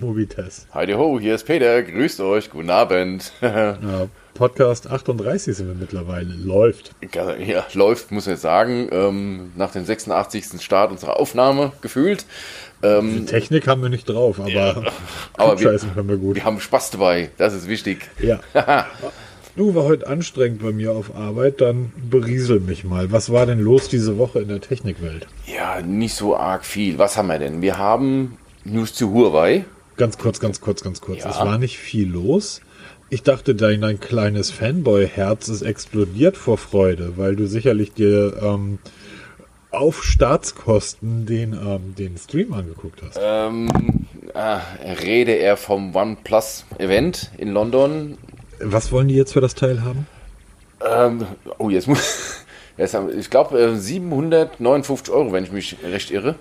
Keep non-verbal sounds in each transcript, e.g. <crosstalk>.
Mobitest. Heidi ho, hier ist Peter. Grüßt euch. Guten Abend. <laughs> ja, Podcast 38 sind wir mittlerweile. Läuft. Ja, läuft, muss ich jetzt sagen. Ähm, nach dem 86. Start unserer Aufnahme gefühlt. Ähm, Die Technik haben wir nicht drauf, aber, ja, <laughs> aber wir, können wir gut. Wir haben Spaß dabei. Das ist wichtig. Ja. <laughs> Du war heute anstrengend bei mir auf Arbeit, dann beriesel mich mal. Was war denn los diese Woche in der Technikwelt? Ja, nicht so arg viel. Was haben wir denn? Wir haben News zu Huawei. Ganz kurz, ganz kurz, ganz kurz. Ja. Es war nicht viel los. Ich dachte, dein, dein kleines Fanboy-Herz ist explodiert vor Freude, weil du sicherlich dir ähm, auf Staatskosten den, ähm, den Stream angeguckt hast. Ähm, äh, rede er vom OnePlus-Event in London was wollen die jetzt für das Teil haben? Ähm, oh, jetzt muss. <laughs> Jetzt haben, ich glaube, 759 Euro, wenn ich mich recht irre.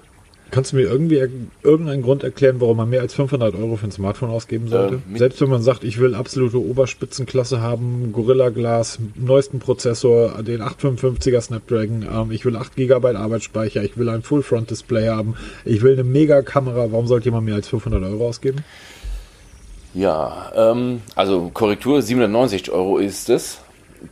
Kannst du mir irgendwie irgendeinen Grund erklären, warum man mehr als 500 Euro für ein Smartphone ausgeben sollte? Äh, Selbst wenn man sagt, ich will absolute Oberspitzenklasse haben, Gorilla Glass, neuesten Prozessor, den 855er Snapdragon, ähm, ich will 8 GB Arbeitsspeicher, ich will ein Full Front Display haben, ich will eine Mega Kamera, warum sollte jemand mehr als 500 Euro ausgeben? Ja, ähm, also Korrektur 790 Euro ist es.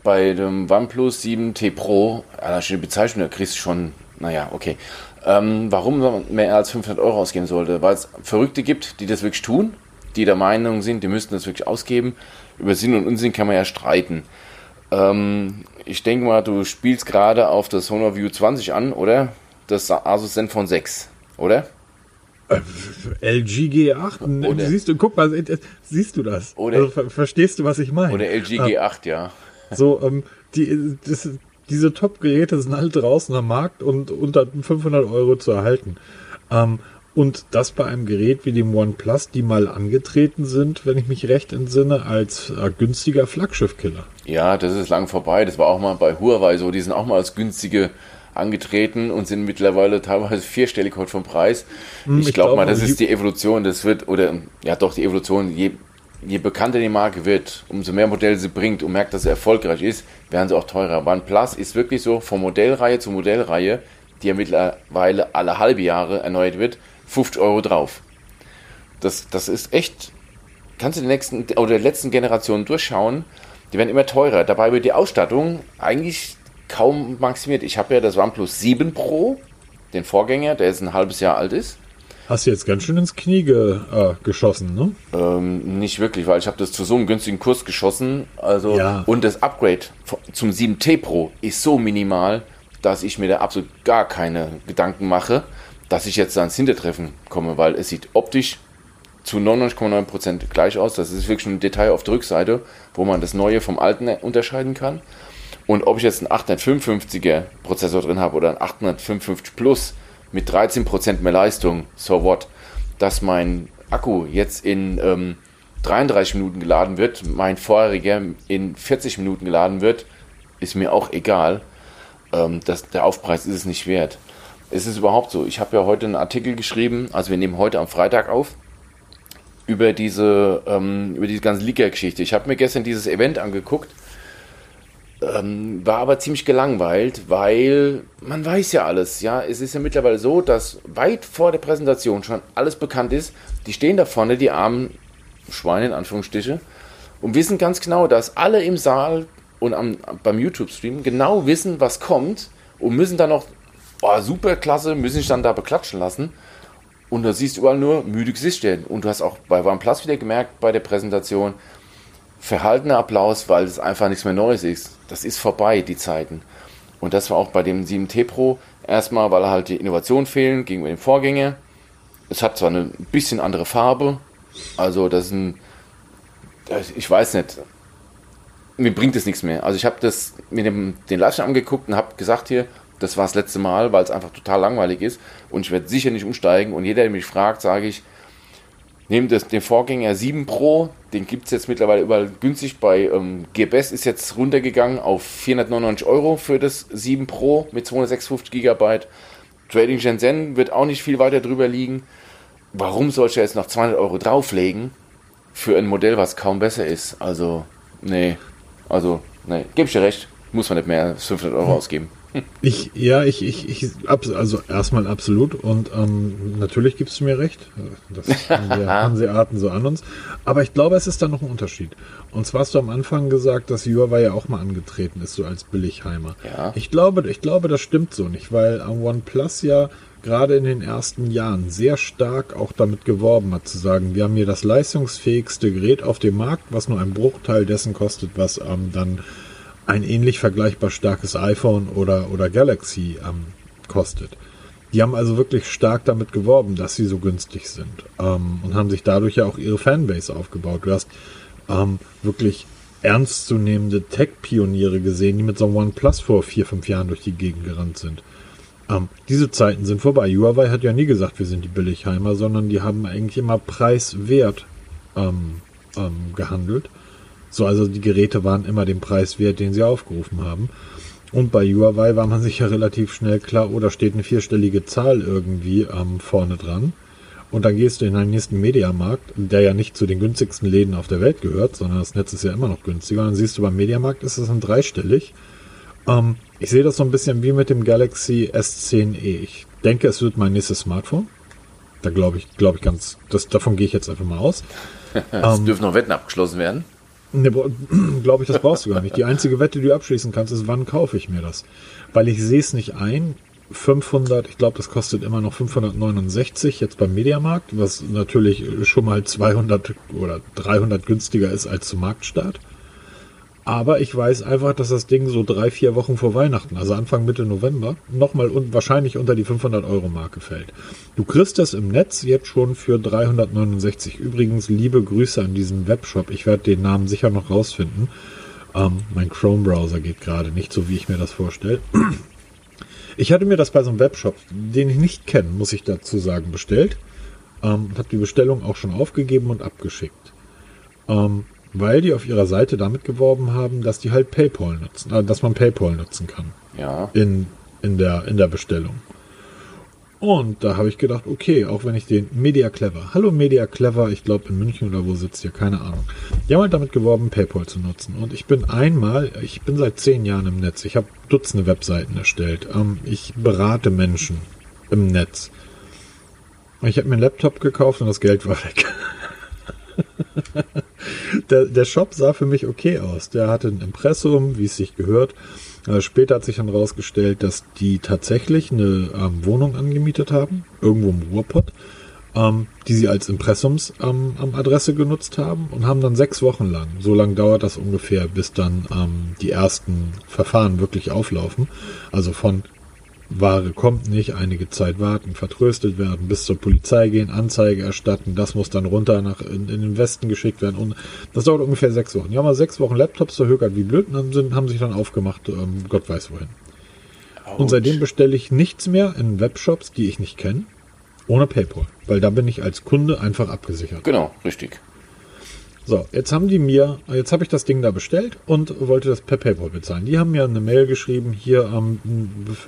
Bei dem OnePlus 7T Pro, allein schon die Bezeichnung, da kriegst du schon, naja, okay. Ähm, warum man mehr als 500 Euro ausgeben sollte? Weil es Verrückte gibt, die das wirklich tun, die der Meinung sind, die müssten das wirklich ausgeben. Über Sinn und Unsinn kann man ja streiten. Ähm, ich denke mal, du spielst gerade auf das Honor View 20 an, oder? Das Asus Zenfone 6, oder? Äh, LG G8, oder, siehst du, guck mal, äh, siehst du das? Oder, also, verstehst du, was ich meine? Oder LG G8, ah, ja. So, ähm, die, das, diese Top-Geräte sind alle draußen am Markt und unter 500 Euro zu erhalten. Ähm, und das bei einem Gerät wie dem OnePlus, die mal angetreten sind, wenn ich mich recht entsinne, als äh, günstiger Flaggschiff-Killer. Ja, das ist lang vorbei. Das war auch mal bei Huawei so. Die sind auch mal als günstige angetreten und sind mittlerweile teilweise vierstellig heute vom Preis. Hm, ich, ich glaube glaub, mal, das ist die Evolution, das wird, oder ja doch, die Evolution, je, je bekannter die Marke wird, umso mehr Modelle sie bringt und merkt, dass sie erfolgreich ist, werden sie auch teurer. OnePlus ist wirklich so, von Modellreihe zu Modellreihe, die ja mittlerweile alle halbe Jahre erneuert wird, 50 Euro drauf. Das, das ist echt, kannst du die nächsten oder der letzten Generation durchschauen, die werden immer teurer. Dabei wird die Ausstattung eigentlich kaum maximiert. Ich habe ja das OnePlus 7 Pro, den Vorgänger, der jetzt ein halbes Jahr alt ist. Hast du jetzt ganz schön ins Knie ge, äh, geschossen, ne? Ähm, nicht wirklich, weil ich habe das zu so einem günstigen Kurs geschossen. Also ja. und das Upgrade zum 7T Pro ist so minimal, dass ich mir da absolut gar keine Gedanken mache, dass ich jetzt ans Hintertreffen komme, weil es sieht optisch zu 99,9% gleich aus. Das ist wirklich ein Detail auf der Rückseite, wo man das Neue vom Alten unterscheiden kann. Und ob ich jetzt einen 855er Prozessor drin habe oder einen 855 Plus mit 13% mehr Leistung, so what, dass mein Akku jetzt in ähm, 33 Minuten geladen wird, mein vorheriger in 40 Minuten geladen wird, ist mir auch egal. Ähm, das, der Aufpreis ist es nicht wert. Es ist überhaupt so. Ich habe ja heute einen Artikel geschrieben, also wir nehmen heute am Freitag auf, über diese, ähm, über diese ganze Liga-Geschichte. Ich habe mir gestern dieses Event angeguckt ähm, war aber ziemlich gelangweilt, weil man weiß ja alles. Ja, es ist ja mittlerweile so, dass weit vor der Präsentation schon alles bekannt ist. Die stehen da vorne, die armen Schweine in Anführungsstriche, und wissen ganz genau, dass alle im Saal und am, beim YouTube-Stream genau wissen, was kommt und müssen dann noch, oh, super klasse, müssen sich dann da beklatschen lassen. Und da siehst du überall nur müde Gesichter. Und du hast auch bei OnePlus wieder gemerkt bei der Präsentation, verhaltener Applaus, weil es einfach nichts mehr Neues ist. Das ist vorbei, die Zeiten. Und das war auch bei dem 7T Pro erstmal, weil halt die Innovationen fehlen gegenüber dem Vorgänger. Es hat zwar eine bisschen andere Farbe, also das ist ein, ich weiß nicht, mir bringt es nichts mehr. Also ich habe das mir den Livestream angeguckt und habe gesagt hier, das war das letzte Mal, weil es einfach total langweilig ist und ich werde sicher nicht umsteigen und jeder, der mich fragt, sage ich, Neben das, den Vorgänger 7 Pro, den gibt es jetzt mittlerweile überall günstig. Bei ähm, GBS ist jetzt runtergegangen auf 499 Euro für das 7 Pro mit 256 GB. Trading Shenzhen wird auch nicht viel weiter drüber liegen. Warum soll ich jetzt noch 200 Euro drauflegen für ein Modell, was kaum besser ist? Also, nee, also, nee, gebe ich dir recht, muss man nicht mehr als 500 Euro ausgeben. Ich, ja, ich, ich, ich, also erstmal absolut und ähm, natürlich gibst du mir recht. Das <laughs> haben wir Hanseaten so an uns. Aber ich glaube, es ist da noch ein Unterschied. Und zwar hast du am Anfang gesagt, dass Huawei ja auch mal angetreten ist, so als Billigheimer. Ja. Ich glaube, ich glaube, das stimmt so nicht, weil OnePlus ja gerade in den ersten Jahren sehr stark auch damit geworben hat, zu sagen, wir haben hier das leistungsfähigste Gerät auf dem Markt, was nur ein Bruchteil dessen kostet, was ähm, dann ein ähnlich vergleichbar starkes iPhone oder, oder Galaxy ähm, kostet. Die haben also wirklich stark damit geworben, dass sie so günstig sind ähm, und haben sich dadurch ja auch ihre Fanbase aufgebaut. Du hast ähm, wirklich ernstzunehmende Tech-Pioniere gesehen, die mit so einem OnePlus vor vier, fünf Jahren durch die Gegend gerannt sind. Ähm, diese Zeiten sind vorbei. Huawei hat ja nie gesagt, wir sind die Billigheimer, sondern die haben eigentlich immer preiswert ähm, ähm, gehandelt. So, also die Geräte waren immer den Preis wert, den sie aufgerufen haben. Und bei Huawei war man sich ja relativ schnell klar, oh, da steht eine vierstellige Zahl irgendwie ähm, vorne dran. Und dann gehst du in einen nächsten Mediamarkt, der ja nicht zu den günstigsten Läden auf der Welt gehört, sondern das Netz ist ja immer noch günstiger. Und dann siehst du beim Mediamarkt ist es dann dreistellig. Ähm, ich sehe das so ein bisschen wie mit dem Galaxy S10e. Ich denke, es wird mein nächstes Smartphone. Da glaube ich, glaube ich ganz, das, davon gehe ich jetzt einfach mal aus. <laughs> es ähm, dürfen noch Wetten abgeschlossen werden. Ne, <clears throat> glaube ich, das brauchst du gar nicht. Die einzige Wette, die du abschließen kannst, ist, wann kaufe ich mir das? Weil ich sehe es nicht ein. 500, ich glaube, das kostet immer noch 569 jetzt beim Mediamarkt, was natürlich schon mal 200 oder 300 günstiger ist als zum Marktstart. Aber ich weiß einfach, dass das Ding so drei, vier Wochen vor Weihnachten, also Anfang Mitte November, nochmal un wahrscheinlich unter die 500 Euro Marke fällt. Du kriegst das im Netz jetzt schon für 369. Übrigens, liebe Grüße an diesen Webshop. Ich werde den Namen sicher noch rausfinden. Ähm, mein Chrome-Browser geht gerade nicht so, wie ich mir das vorstelle. Ich hatte mir das bei so einem Webshop, den ich nicht kenne, muss ich dazu sagen, bestellt. Ähm, habe die Bestellung auch schon aufgegeben und abgeschickt. Ähm, weil die auf ihrer Seite damit geworben haben, dass die halt PayPal nutzen, äh, dass man PayPal nutzen kann. Ja. In, in, der, in der Bestellung. Und da habe ich gedacht, okay, auch wenn ich den Media Clever, hallo Media Clever, ich glaube in München oder wo sitzt ihr, keine Ahnung. Die haben halt damit geworben, PayPal zu nutzen. Und ich bin einmal, ich bin seit zehn Jahren im Netz. Ich habe Dutzende Webseiten erstellt. Ähm, ich berate Menschen im Netz. Ich habe mir einen Laptop gekauft und das Geld war weg. <laughs> der, der Shop sah für mich okay aus. Der hatte ein Impressum, wie es sich gehört. Äh, später hat sich dann rausgestellt, dass die tatsächlich eine ähm, Wohnung angemietet haben, irgendwo im Ruhrpott, ähm, die sie als Impressumsadresse ähm, genutzt haben und haben dann sechs Wochen lang, so lange dauert das ungefähr, bis dann ähm, die ersten Verfahren wirklich auflaufen. Also von Ware kommt nicht, einige Zeit warten, vertröstet werden, bis zur Polizei gehen, Anzeige erstatten, das muss dann runter nach in, in den Westen geschickt werden und das dauert ungefähr sechs Wochen. Die haben mal sechs Wochen Laptops verhökert wie blöd und dann sind, haben sich dann aufgemacht, ähm, Gott weiß wohin. Ouch. Und seitdem bestelle ich nichts mehr in Webshops, die ich nicht kenne, ohne PayPal, weil da bin ich als Kunde einfach abgesichert. Genau, richtig. So, jetzt haben die mir, jetzt habe ich das Ding da bestellt und wollte das per PayPal bezahlen. Die haben mir eine Mail geschrieben, hier ähm,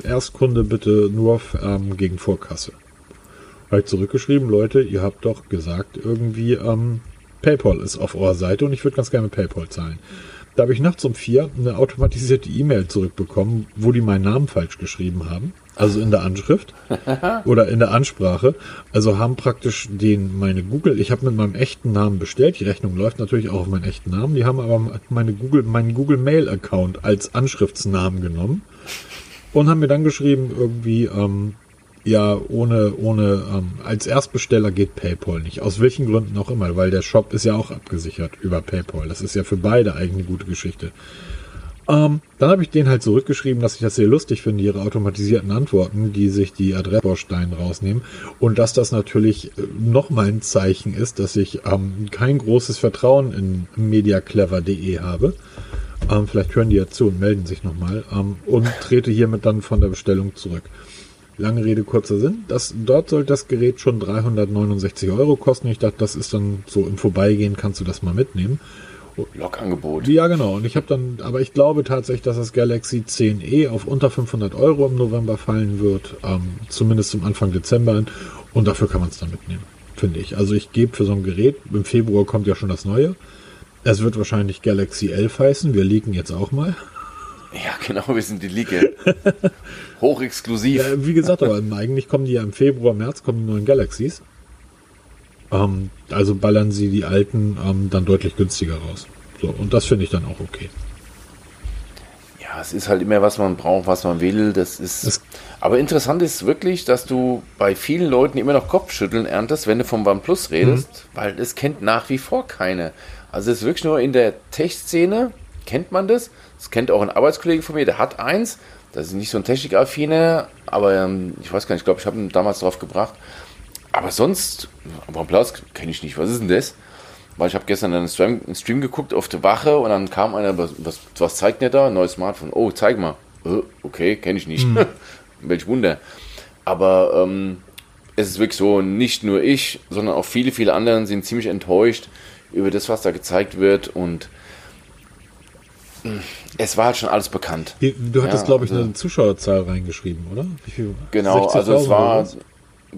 Erstkunde bitte nur ähm, gegen Vorkasse. Habe ich zurückgeschrieben, Leute, ihr habt doch gesagt, irgendwie ähm, PayPal ist auf eurer Seite und ich würde ganz gerne PayPal zahlen. Da habe ich nachts um vier eine automatisierte E-Mail zurückbekommen, wo die meinen Namen falsch geschrieben haben. Also in der Anschrift <laughs> oder in der Ansprache. Also haben praktisch den meine Google, ich habe mit meinem echten Namen bestellt. Die Rechnung läuft natürlich auch auf meinen echten Namen. Die haben aber meine Google, meinen Google Mail Account als Anschriftsnamen genommen und haben mir dann geschrieben irgendwie, ähm, ja, ohne, ohne, ähm, als Erstbesteller geht PayPal nicht. Aus welchen Gründen auch immer, weil der Shop ist ja auch abgesichert über PayPal. Das ist ja für beide eigentlich eine gute Geschichte. Ähm, dann habe ich denen halt zurückgeschrieben, dass ich das sehr lustig finde, ihre automatisierten Antworten, die sich die Adressbausteine rausnehmen. Und dass das natürlich äh, nochmal ein Zeichen ist, dass ich ähm, kein großes Vertrauen in mediaclever.de habe. Ähm, vielleicht hören die ja zu und melden sich nochmal. Ähm, und trete hiermit dann von der Bestellung zurück. Lange Rede, kurzer Sinn. Das, dort soll das Gerät schon 369 Euro kosten. Ich dachte, das ist dann so im Vorbeigehen, kannst du das mal mitnehmen. Lokangebot. Ja, genau. Und ich habe dann, aber ich glaube tatsächlich, dass das Galaxy 10e auf unter 500 Euro im November fallen wird. Ähm, zumindest zum Anfang Dezember. Und dafür kann man es dann mitnehmen, finde ich. Also ich gebe für so ein Gerät, im Februar kommt ja schon das neue. Es wird wahrscheinlich Galaxy 11 heißen. Wir liegen jetzt auch mal. Ja, <laughs> genau, wir sind die Liga. <laughs> Hochexklusiv. Ja, wie gesagt, aber eigentlich kommen die ja im Februar, März kommen die neuen Galaxies. Ähm, also ballern sie die alten ähm, dann deutlich günstiger raus. So, und das finde ich dann auch okay. Ja, es ist halt immer, was man braucht, was man will. Das ist. Das aber interessant ist wirklich, dass du bei vielen Leuten immer noch Kopfschütteln erntest, wenn du vom OnePlus redest, mhm. weil es kennt nach wie vor keine. Also es ist wirklich nur in der Tech-Szene, kennt man das. Das kennt auch ein Arbeitskollege von mir, der hat eins. Das ist nicht so ein Technikaffine, aber ähm, ich weiß gar nicht, ich glaube, ich habe ihn damals drauf gebracht. Aber sonst, OnePlus kenne ich nicht. Was ist denn das? Weil ich habe gestern einen Stream, einen Stream, geguckt auf der Wache und dann kam einer, was, was, was zeigt der da? Neues Smartphone. Oh, zeig mal. Äh, okay, kenne ich nicht. Mhm. <laughs> Welch Wunder. Aber ähm, es ist wirklich so, nicht nur ich, sondern auch viele, viele anderen sind ziemlich enttäuscht über das, was da gezeigt wird und es war halt schon alles bekannt. Du hattest, ja, glaube ich, also, eine Zuschauerzahl reingeschrieben, oder? Wie? Genau, also es war,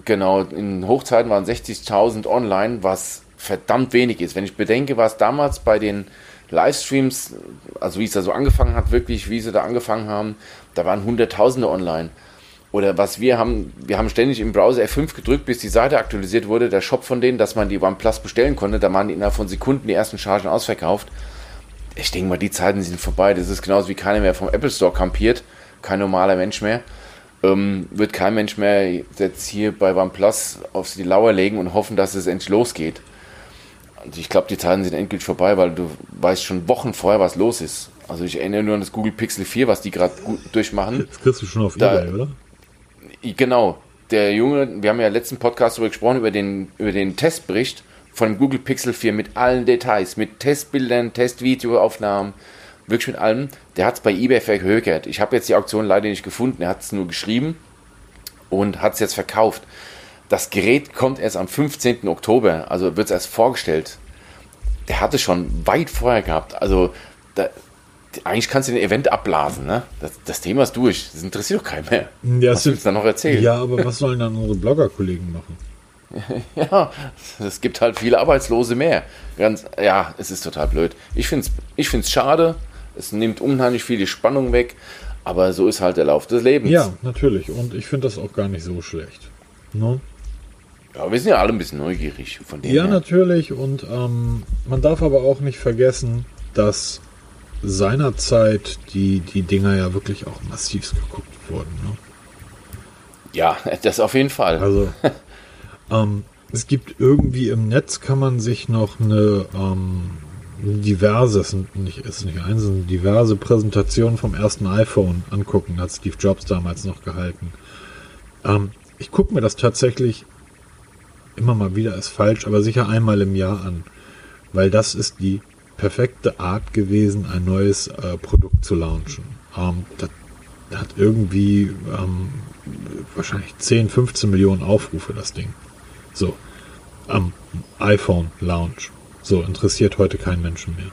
genau, in Hochzeiten waren 60.000 online, was verdammt wenig ist. Wenn ich bedenke, was damals bei den Livestreams, also wie es da so angefangen hat, wirklich, wie sie da angefangen haben, da waren Hunderttausende online. Oder was wir haben, wir haben ständig im Browser F5 gedrückt, bis die Seite aktualisiert wurde, der Shop von denen, dass man die OnePlus bestellen konnte, da waren die innerhalb von Sekunden die ersten Chargen ausverkauft. Ich denke mal, die Zeiten sind vorbei. Das ist genauso wie keiner mehr vom Apple Store kampiert, kein normaler Mensch mehr. Ähm, wird kein Mensch mehr jetzt hier bei OnePlus auf die Lauer legen und hoffen, dass es endlich losgeht. Und ich glaube, die Zeiten sind endgültig vorbei, weil du weißt schon Wochen vorher, was los ist. Also ich erinnere nur an das Google Pixel 4, was die gerade durchmachen. Das kriegst du schon auf da, Ebay, oder? Genau. Der Junge, wir haben ja im letzten Podcast darüber gesprochen, über den, über den Testbericht von Google Pixel 4 mit allen Details, mit Testbildern, Testvideoaufnahmen, wirklich mit allem. Der hat es bei eBay verhökert. Ich habe jetzt die Auktion leider nicht gefunden. Er hat es nur geschrieben und hat es jetzt verkauft. Das Gerät kommt erst am 15. Oktober, also wird es erst vorgestellt. Der hatte schon weit vorher gehabt. Also da, eigentlich kannst du den Event abblasen, ne? Das, das, Thema ist durch. Das interessiert doch keinen mehr. Ja, was willst du dann noch erzählen? Ja, aber was sollen dann unsere Blogger-Kollegen machen? <laughs> ja, es gibt halt viele Arbeitslose mehr. Ganz, ja, es ist total blöd. Ich finde es ich find's schade. Es nimmt unheimlich viel die Spannung weg. Aber so ist halt der Lauf des Lebens. Ja, natürlich. Und ich finde das auch gar nicht so schlecht. Ne? Ja, wir sind ja alle ein bisschen neugierig von dem. Ja, her. natürlich. Und ähm, man darf aber auch nicht vergessen, dass seinerzeit die, die Dinger ja wirklich auch massiv geguckt wurden. Ne? Ja, <laughs> das auf jeden Fall. Also, <laughs> ähm, es gibt irgendwie im Netz kann man sich noch eine ähm, diverse, es nicht, ist nicht eins, sind diverse Präsentationen vom ersten iPhone angucken, hat Steve Jobs damals noch gehalten. Ähm, ich gucke mir das tatsächlich immer mal wieder ist falsch, aber sicher einmal im Jahr an. Weil das ist die perfekte Art gewesen, ein neues äh, Produkt zu launchen. Ähm, das hat irgendwie ähm, wahrscheinlich 10, 15 Millionen Aufrufe, das Ding. So, am iPhone Launch. So, interessiert heute keinen Menschen mehr.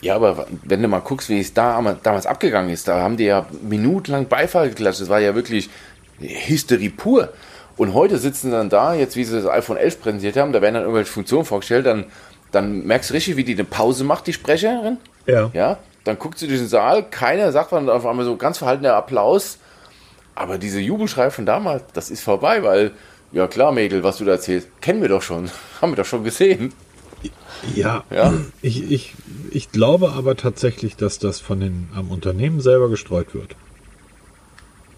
Ja, aber wenn du mal guckst, wie es da damals abgegangen ist, da haben die ja minutenlang Beifall geklatscht. Das war ja wirklich Hysterie pur. Und heute sitzen dann da, jetzt wie sie das iPhone 11 präsentiert haben, da werden dann irgendwelche Funktionen vorgestellt, dann, dann merkst du richtig, wie die eine Pause macht, die Sprecherin. Ja. Ja. Dann guckt sie durch den Saal, keiner sagt dann auf einmal so ganz verhaltener Applaus. Aber diese Jubelschrei von damals, das ist vorbei, weil, ja klar, Mädel, was du da erzählst, kennen wir doch schon, <laughs> haben wir doch schon gesehen. Ja, ja. Ich, ich, ich glaube aber tatsächlich, dass das von den am Unternehmen selber gestreut wird.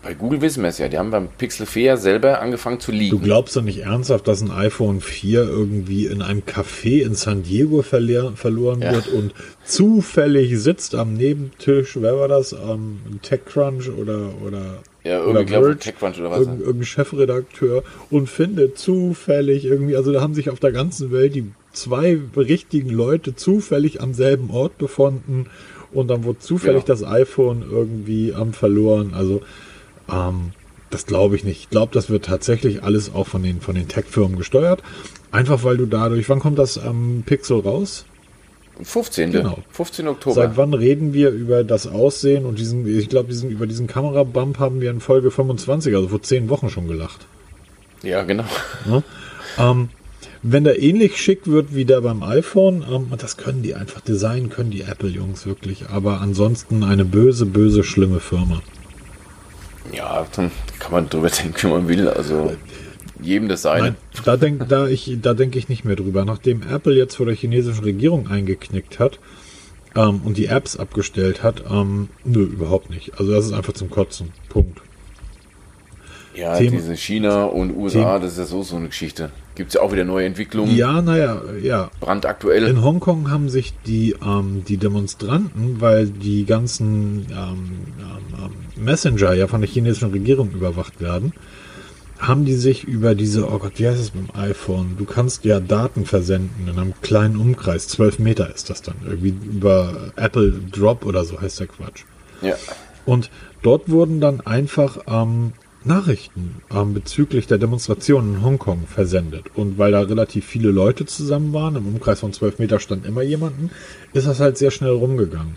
Bei Google wissen wir es ja, die haben beim Pixel 4 selber angefangen zu liegen. Du glaubst doch nicht ernsthaft, dass ein iPhone 4 irgendwie in einem Café in San Diego verloren ja. wird und zufällig sitzt am Nebentisch, wer war das, am TechCrunch oder, oder, ja, irgendwie TechCrunch oder was? Irgendein, irgendein Chefredakteur und findet zufällig irgendwie, also da haben sich auf der ganzen Welt die zwei richtigen Leute zufällig am selben Ort befunden und dann wurde zufällig ja. das iPhone irgendwie am verloren, also ähm, das glaube ich nicht. Ich glaube, das wird tatsächlich alles auch von den, von den Tech-Firmen gesteuert. Einfach weil du dadurch, wann kommt das am ähm, Pixel raus? 15. Genau. 15 Oktober. Seit wann reden wir über das Aussehen und diesen, ich glaube, diesen, über diesen Kamerabump haben wir in Folge 25, also vor zehn Wochen schon gelacht. Ja, genau. Ja? Ähm, wenn der ähnlich schick wird wie der beim iPhone, ähm, das können die einfach designen, können die Apple-Jungs wirklich. Aber ansonsten eine böse, böse, schlimme Firma. Ja, dann kann man drüber denken, wie man will. Also jedem das seine. Nein, da denke da ich, da denk ich nicht mehr drüber. Nachdem Apple jetzt vor der chinesischen Regierung eingeknickt hat ähm, und die Apps abgestellt hat, ähm, nö, überhaupt nicht. Also das ist einfach zum Kotzen. Punkt. Ja, Thema, diese China und USA, Thema, das ist ja so so eine Geschichte. Gibt es ja auch wieder neue Entwicklungen. Ja, naja, ja. Brandaktuell. In Hongkong haben sich die, ähm, die Demonstranten, weil die ganzen ähm, ähm, Messenger ja von der chinesischen Regierung überwacht werden, haben die sich über diese, oh Gott, wie heißt es mit dem iPhone? Du kannst ja Daten versenden in einem kleinen Umkreis, 12 Meter ist das dann, irgendwie über Apple Drop oder so heißt der Quatsch. Ja. Und dort wurden dann einfach ähm, Nachrichten ähm, bezüglich der Demonstration in Hongkong versendet. Und weil da relativ viele Leute zusammen waren, im Umkreis von 12 Meter stand immer jemanden, ist das halt sehr schnell rumgegangen.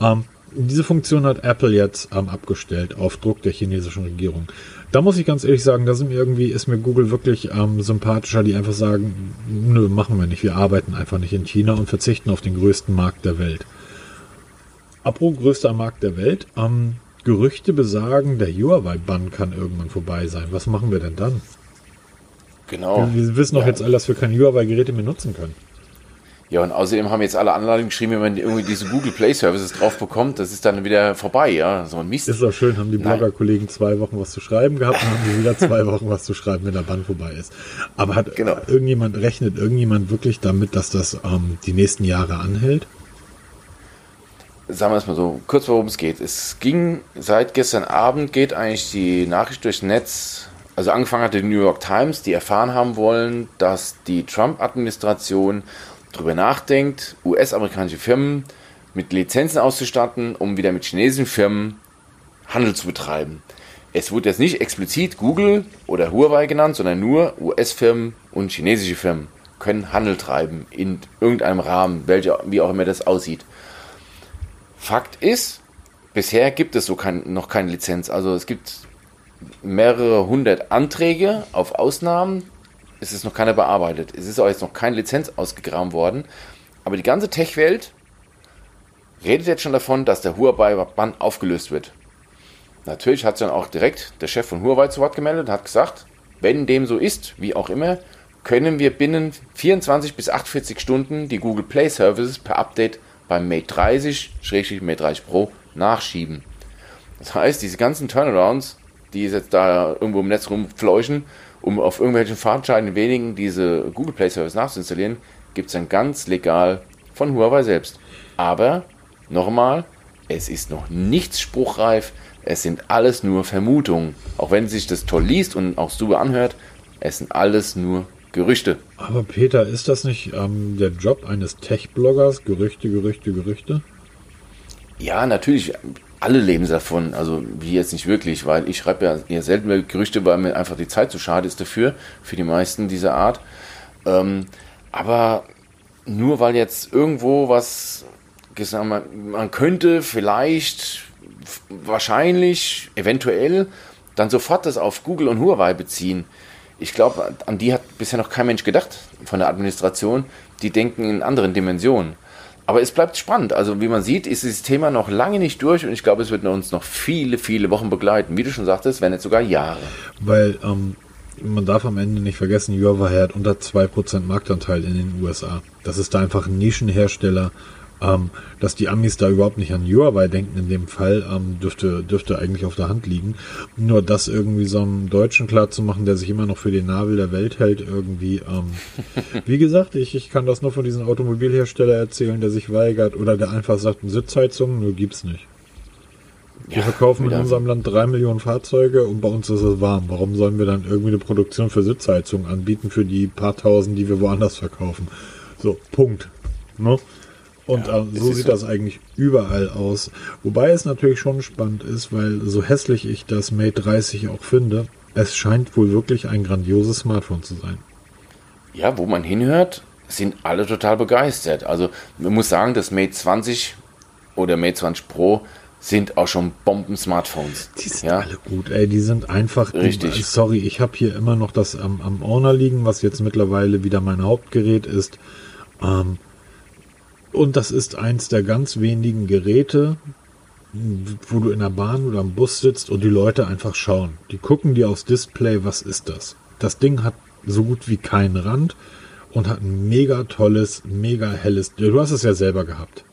Ähm, diese Funktion hat Apple jetzt ähm, abgestellt auf Druck der chinesischen Regierung. Da muss ich ganz ehrlich sagen, da sind mir irgendwie, ist mir Google wirklich ähm, sympathischer, die einfach sagen, nö, machen wir nicht, wir arbeiten einfach nicht in China und verzichten auf den größten Markt der Welt. Apropos größter Markt der Welt, ähm, Gerüchte besagen, der Huawei-Bann kann irgendwann vorbei sein. Was machen wir denn dann? Genau. Wir, wir wissen doch ja. jetzt alle, dass wir keine Huawei-Geräte mehr nutzen können. Ja, und außerdem haben jetzt alle Anleitungen geschrieben, wenn man irgendwie diese Google Play Services drauf bekommt, das ist dann wieder vorbei, ja, so ein Mist. Ist doch schön, haben die Blogger-Kollegen zwei Wochen was zu schreiben gehabt und haben die wieder zwei <laughs> Wochen was zu schreiben, wenn der Bann vorbei ist. Aber hat genau. irgendjemand, rechnet irgendjemand wirklich damit, dass das ähm, die nächsten Jahre anhält? sagen wir es mal so, kurz worum es geht. Es ging seit gestern Abend, geht eigentlich die Nachricht durchs Netz, also angefangen hat die New York Times, die erfahren haben wollen, dass die Trump-Administration darüber nachdenkt, US-amerikanische Firmen mit Lizenzen auszustatten, um wieder mit chinesischen Firmen Handel zu betreiben. Es wurde jetzt nicht explizit Google oder Huawei genannt, sondern nur US-Firmen und chinesische Firmen können Handel treiben in irgendeinem Rahmen, welcher, wie auch immer das aussieht. Fakt ist, bisher gibt es so kein, noch keine Lizenz. Also es gibt mehrere hundert Anträge auf Ausnahmen. Es ist noch keiner bearbeitet. Es ist auch jetzt noch keine Lizenz ausgegraben worden. Aber die ganze Tech-Welt redet jetzt schon davon, dass der Huawei-Bann aufgelöst wird. Natürlich hat sich dann auch direkt der Chef von Huawei zu Wort gemeldet und hat gesagt, wenn dem so ist, wie auch immer, können wir binnen 24 bis 48 Stunden die Google Play Services per Update beim Mate 30, Schrägstrich Mate 30 Pro nachschieben. Das heißt, diese ganzen Turnarounds, die jetzt da irgendwo im Netz rumfleuchen, um auf irgendwelchen Fahrtscheinen wenigen diese Google Play Service nachzuinstallieren, gibt es dann ganz legal von Huawei selbst. Aber, nochmal, es ist noch nichts spruchreif, es sind alles nur Vermutungen. Auch wenn sich das toll liest und auch super anhört, es sind alles nur Gerüchte. Aber Peter, ist das nicht ähm, der Job eines Tech-Bloggers? Gerüchte, Gerüchte, Gerüchte? Ja, natürlich. Alle leben davon. Also wie jetzt nicht wirklich, weil ich schreibe ja eher selten mehr Gerüchte, weil mir einfach die Zeit zu schade ist dafür, für die meisten dieser Art. Ähm, aber nur weil jetzt irgendwo was gesagt man, man könnte vielleicht, wahrscheinlich, eventuell dann sofort das auf Google und Huawei beziehen ich glaube, an die hat bisher noch kein Mensch gedacht von der Administration. Die denken in anderen Dimensionen. Aber es bleibt spannend. Also wie man sieht, ist dieses Thema noch lange nicht durch und ich glaube, es wird uns noch viele, viele Wochen begleiten. Wie du schon sagtest, wenn nicht sogar Jahre. Weil ähm, man darf am Ende nicht vergessen, Huawei hat unter 2% Marktanteil in den USA. Das ist da einfach ein Nischenhersteller ähm, dass die Amis da überhaupt nicht an Huawei denken in dem Fall, ähm, dürfte, dürfte eigentlich auf der Hand liegen. Nur das irgendwie so einem Deutschen klar zu machen, der sich immer noch für den Nabel der Welt hält, irgendwie. Ähm, <laughs> wie gesagt, ich, ich kann das nur von diesem Automobilhersteller erzählen, der sich weigert oder der einfach sagt, Sitzheizung, nur gibt's nicht. Wir ja, verkaufen in unserem Land drei Millionen Fahrzeuge und bei uns ist es warm. Warum sollen wir dann irgendwie eine Produktion für Sitzheizung anbieten für die paar tausend, die wir woanders verkaufen? So, Punkt. Ne? Und ja, äh, so sieht so. das eigentlich überall aus. Wobei es natürlich schon spannend ist, weil so hässlich ich das Mate 30 auch finde, es scheint wohl wirklich ein grandioses Smartphone zu sein. Ja, wo man hinhört, sind alle total begeistert. Also man muss sagen, das Mate 20 oder Mate 20 Pro sind auch schon Bomben-Smartphones. Die sind ja? alle gut, ey. Die sind einfach. Richtig. Die, sorry, ich habe hier immer noch das am, am Owner liegen, was jetzt mittlerweile wieder mein Hauptgerät ist. Ähm, und das ist eins der ganz wenigen Geräte, wo du in der Bahn oder am Bus sitzt und die Leute einfach schauen. Die gucken dir aufs Display, was ist das? Das Ding hat so gut wie keinen Rand und hat ein mega tolles, mega helles. Du hast es ja selber gehabt.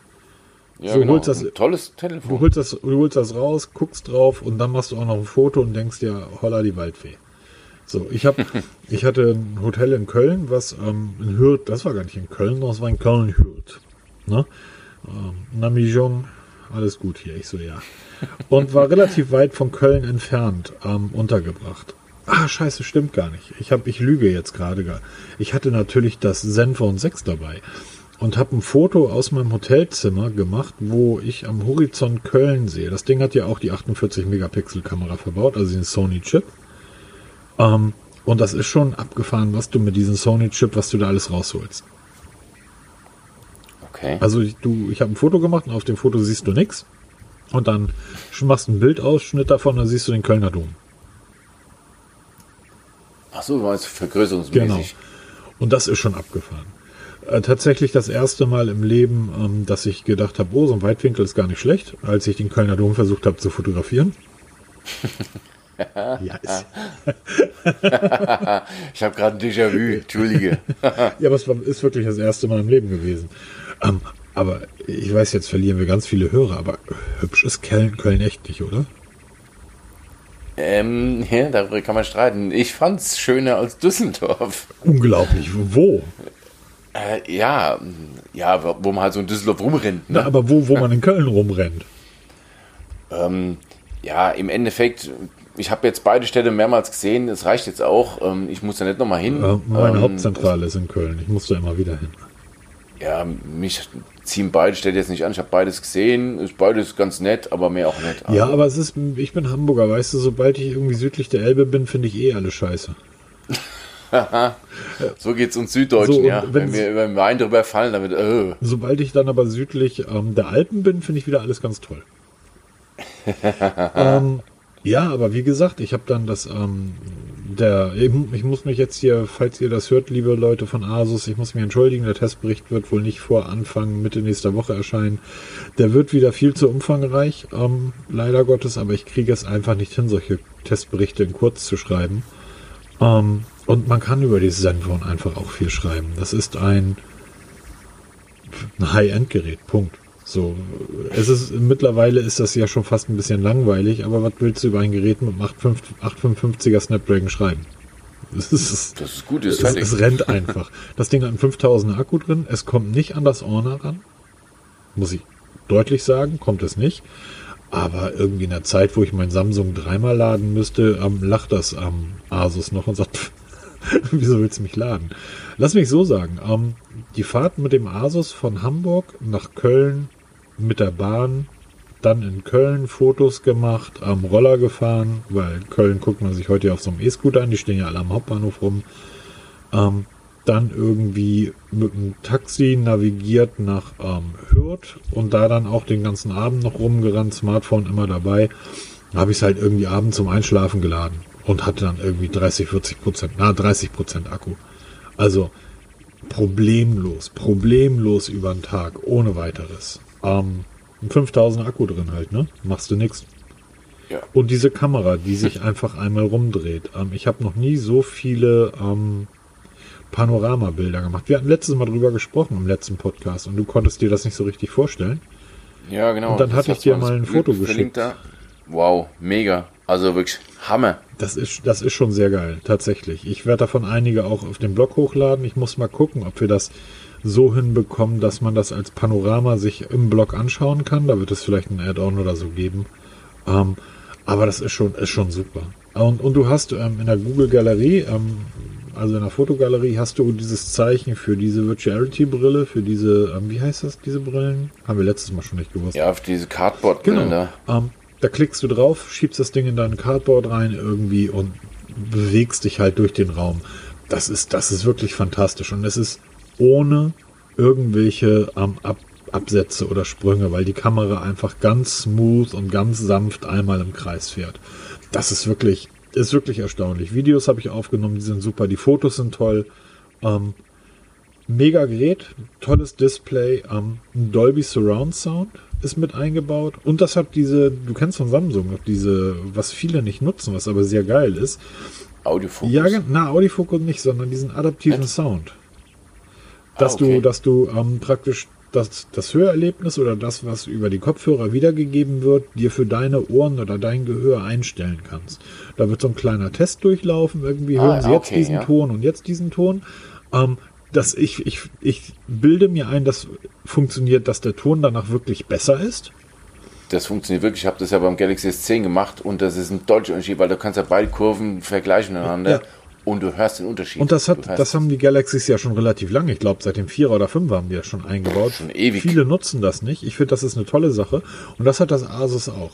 Ja, so, genau. holst das, tolles Telefon. Du holst, das, du holst das raus, guckst drauf und dann machst du auch noch ein Foto und denkst dir, holla die Waldfee. So, ich habe, <laughs> ich hatte ein Hotel in Köln, was ähm, in Hürth, das war gar nicht in Köln, das war in Köln-Hürth. Ne? Ähm, Namijon, alles gut hier, ich so, ja. Und war relativ weit von Köln entfernt ähm, untergebracht. Ah, scheiße, stimmt gar nicht. Ich habe, ich lüge jetzt gerade. Ich hatte natürlich das Zenfone 6 dabei und habe ein Foto aus meinem Hotelzimmer gemacht, wo ich am Horizont Köln sehe. Das Ding hat ja auch die 48 Megapixel Kamera verbaut, also den Sony Chip. Ähm, und das ist schon abgefahren, was du mit diesem Sony Chip, was du da alles rausholst. Okay. Also ich, du, ich habe ein Foto gemacht und auf dem Foto siehst du nichts. Und dann machst du einen Bildausschnitt davon, dann siehst du den Kölner Dom. Ach so, war es vergrößerungsmäßig. Genau. Und das ist schon abgefahren äh, tatsächlich das erste Mal im Leben, ähm, dass ich gedacht habe, oh, so ein Weitwinkel ist gar nicht schlecht, als ich den Kölner Dom versucht habe zu fotografieren. <laughs> ja, <laughs> ich habe gerade ein Déjà-vu, entschuldige. <laughs> ja, aber es war, ist wirklich das erste Mal im Leben gewesen. Ähm, aber ich weiß, jetzt verlieren wir ganz viele Hörer, aber hübsch ist Köln, Köln echt nicht, oder? Ähm, ja, darüber kann man streiten. Ich fand's schöner als Düsseldorf. Unglaublich. Wo? Äh, ja, ja, wo man halt so in Düsseldorf rumrennt. Ne? Na, aber wo, wo man in Köln rumrennt? Ähm, ja, im Endeffekt, ich habe jetzt beide Städte mehrmals gesehen, es reicht jetzt auch. Ähm, ich muss da nicht nochmal hin. Äh, meine ähm, Hauptzentrale ist in Köln, ich muss da immer wieder hin. Ja, mich ziehen beide Städte jetzt nicht an. Ich habe beides gesehen, ist beides ganz nett, aber mehr auch. Also. Ja, aber es ist, ich bin Hamburger, weißt du, sobald ich irgendwie südlich der Elbe bin, finde ich eh alles scheiße. <laughs> so geht es uns Süddeutschen, so, ja. Wenn wir über den Wein drüber fallen, damit. Oh. Sobald ich dann aber südlich ähm, der Alpen bin, finde ich wieder alles ganz toll. <laughs> ähm, ja, aber wie gesagt, ich habe dann das, ähm, der, ich muss mich jetzt hier, falls ihr das hört, liebe Leute von Asus, ich muss mich entschuldigen, der Testbericht wird wohl nicht vor Anfang, Mitte nächster Woche erscheinen. Der wird wieder viel zu umfangreich, ähm, leider Gottes, aber ich kriege es einfach nicht hin, solche Testberichte in kurz zu schreiben. Ähm, und man kann über dieses Zenfone einfach auch viel schreiben. Das ist ein, ein High-End-Gerät. Punkt. So, es ist mittlerweile ist das ja schon fast ein bisschen langweilig, aber was willst du über ein Gerät mit 855er Snapdragon schreiben? Das ist, das ist gut, ist es, es rennt <laughs> einfach. Das Ding hat einen 5000er Akku drin, es kommt nicht an das Orner ran. Muss ich deutlich sagen, kommt es nicht. Aber irgendwie in der Zeit, wo ich mein Samsung dreimal laden müsste, ähm, lacht das am Asus noch und sagt, <laughs> Wieso willst du mich laden? Lass mich so sagen. Ähm, die Fahrt mit dem Asus von Hamburg nach Köln mit der Bahn, dann in Köln Fotos gemacht, am Roller gefahren, weil Köln guckt man sich heute auf so einem E-Scooter an, die stehen ja alle am Hauptbahnhof rum. Ähm, dann irgendwie mit dem Taxi navigiert nach ähm, Hürth und da dann auch den ganzen Abend noch rumgerannt, Smartphone immer dabei. Habe ich es halt irgendwie abends zum Einschlafen geladen und hatte dann irgendwie 30, 40 Prozent, na 30 Prozent Akku. Also problemlos, problemlos über den Tag, ohne weiteres. Ähm, 5000 Akku drin halt, ne? Machst du nix. Ja. Und diese Kamera, die sich <laughs> einfach einmal rumdreht. Ähm, ich habe noch nie so viele ähm, Panoramabilder gemacht. Wir hatten letztes Mal drüber gesprochen im letzten Podcast und du konntest dir das nicht so richtig vorstellen. Ja, genau. Und dann hatte ich dir mal ein Foto geschickt. Da. Wow, mega. Also wirklich Hammer. Das ist, das ist schon sehr geil, tatsächlich. Ich werde davon einige auch auf den Blog hochladen. Ich muss mal gucken, ob wir das so hinbekommen, dass man das als Panorama sich im Blog anschauen kann. Da wird es vielleicht ein Add-on oder so geben. Ähm, aber das ist schon, ist schon super. Und, und du hast ähm, in der Google Galerie, ähm, also in der Fotogalerie, hast du dieses Zeichen für diese Virtuality-Brille, für diese, ähm, wie heißt das, diese Brillen? Haben wir letztes Mal schon nicht gewusst. Ja, auf diese Cardboard-Brillen genau. da. Ähm, da klickst du drauf, schiebst das Ding in dein Cardboard rein irgendwie und bewegst dich halt durch den Raum. Das ist, das ist wirklich fantastisch. Und es ist ohne irgendwelche ähm, Ab Absätze oder Sprünge, weil die Kamera einfach ganz smooth und ganz sanft einmal im Kreis fährt. Das ist wirklich, ist wirklich erstaunlich. Videos habe ich aufgenommen, die sind super, die Fotos sind toll. Ähm, mega Gerät, tolles Display, ähm, Dolby Surround Sound ist mit eingebaut und das hat diese, du kennst von Samsung noch diese, was viele nicht nutzen, was aber sehr geil ist. Audiofokus? Ja, na, Audiofokus nicht, sondern diesen adaptiven? Sound. Dass ah, okay. du, dass du ähm, praktisch das, das Hörerlebnis oder das, was über die Kopfhörer wiedergegeben wird, dir für deine Ohren oder dein Gehör einstellen kannst. Da wird so ein kleiner Test durchlaufen. Irgendwie ah, hören sie jetzt diesen ja. Ton und jetzt diesen Ton. Ähm, dass ich, ich, ich bilde mir ein, dass funktioniert, dass der Ton danach wirklich besser ist. Das funktioniert wirklich. Ich habe das ja beim Galaxy S10 gemacht und das ist ein deutscher Unterschied, weil du kannst ja beide Kurven vergleichen miteinander. Ja. Und du hörst den Unterschied. Und das hat, das haben die Galaxies ja schon relativ lange. Ich glaube, seit dem 4 oder 5 haben die das schon eingebaut. Schon ewig. Viele nutzen das nicht. Ich finde, das ist eine tolle Sache. Und das hat das Asus auch.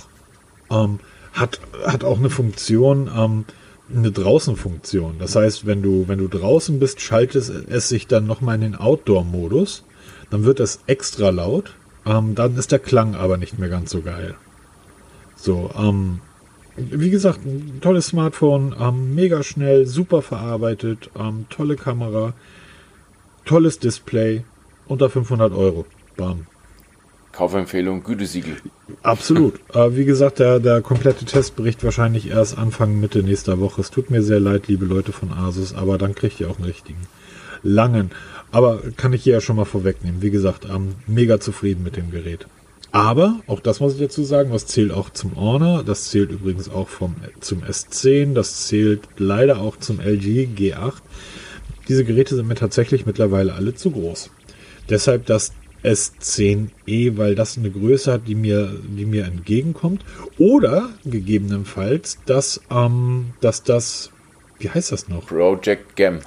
Ähm, hat, hat auch eine Funktion, ähm, eine Draußenfunktion. Das heißt, wenn du, wenn du draußen bist, schaltet es sich dann nochmal in den Outdoor-Modus. Dann wird es extra laut. Ähm, dann ist der Klang aber nicht mehr ganz so geil. So, ähm, wie gesagt, ein tolles Smartphone, ähm, mega schnell, super verarbeitet, ähm, tolle Kamera, tolles Display, unter 500 Euro. Bam. Kaufempfehlung, Gütesiegel. Absolut. <laughs> äh, wie gesagt, der, der komplette Testbericht wahrscheinlich erst Anfang, Mitte nächster Woche. Es tut mir sehr leid, liebe Leute von Asus, aber dann kriegt ihr auch einen richtigen langen. Aber kann ich hier ja schon mal vorwegnehmen. Wie gesagt, ähm, mega zufrieden mit dem Gerät. Aber, auch das muss ich dazu sagen, was zählt auch zum Honor, das zählt übrigens auch vom, zum S10, das zählt leider auch zum LG G8. Diese Geräte sind mir tatsächlich mittlerweile alle zu groß. Deshalb das S10e, weil das eine Größe hat, die mir, die mir entgegenkommt. Oder gegebenenfalls, dass, ähm, dass das, wie heißt das noch? Project Gem.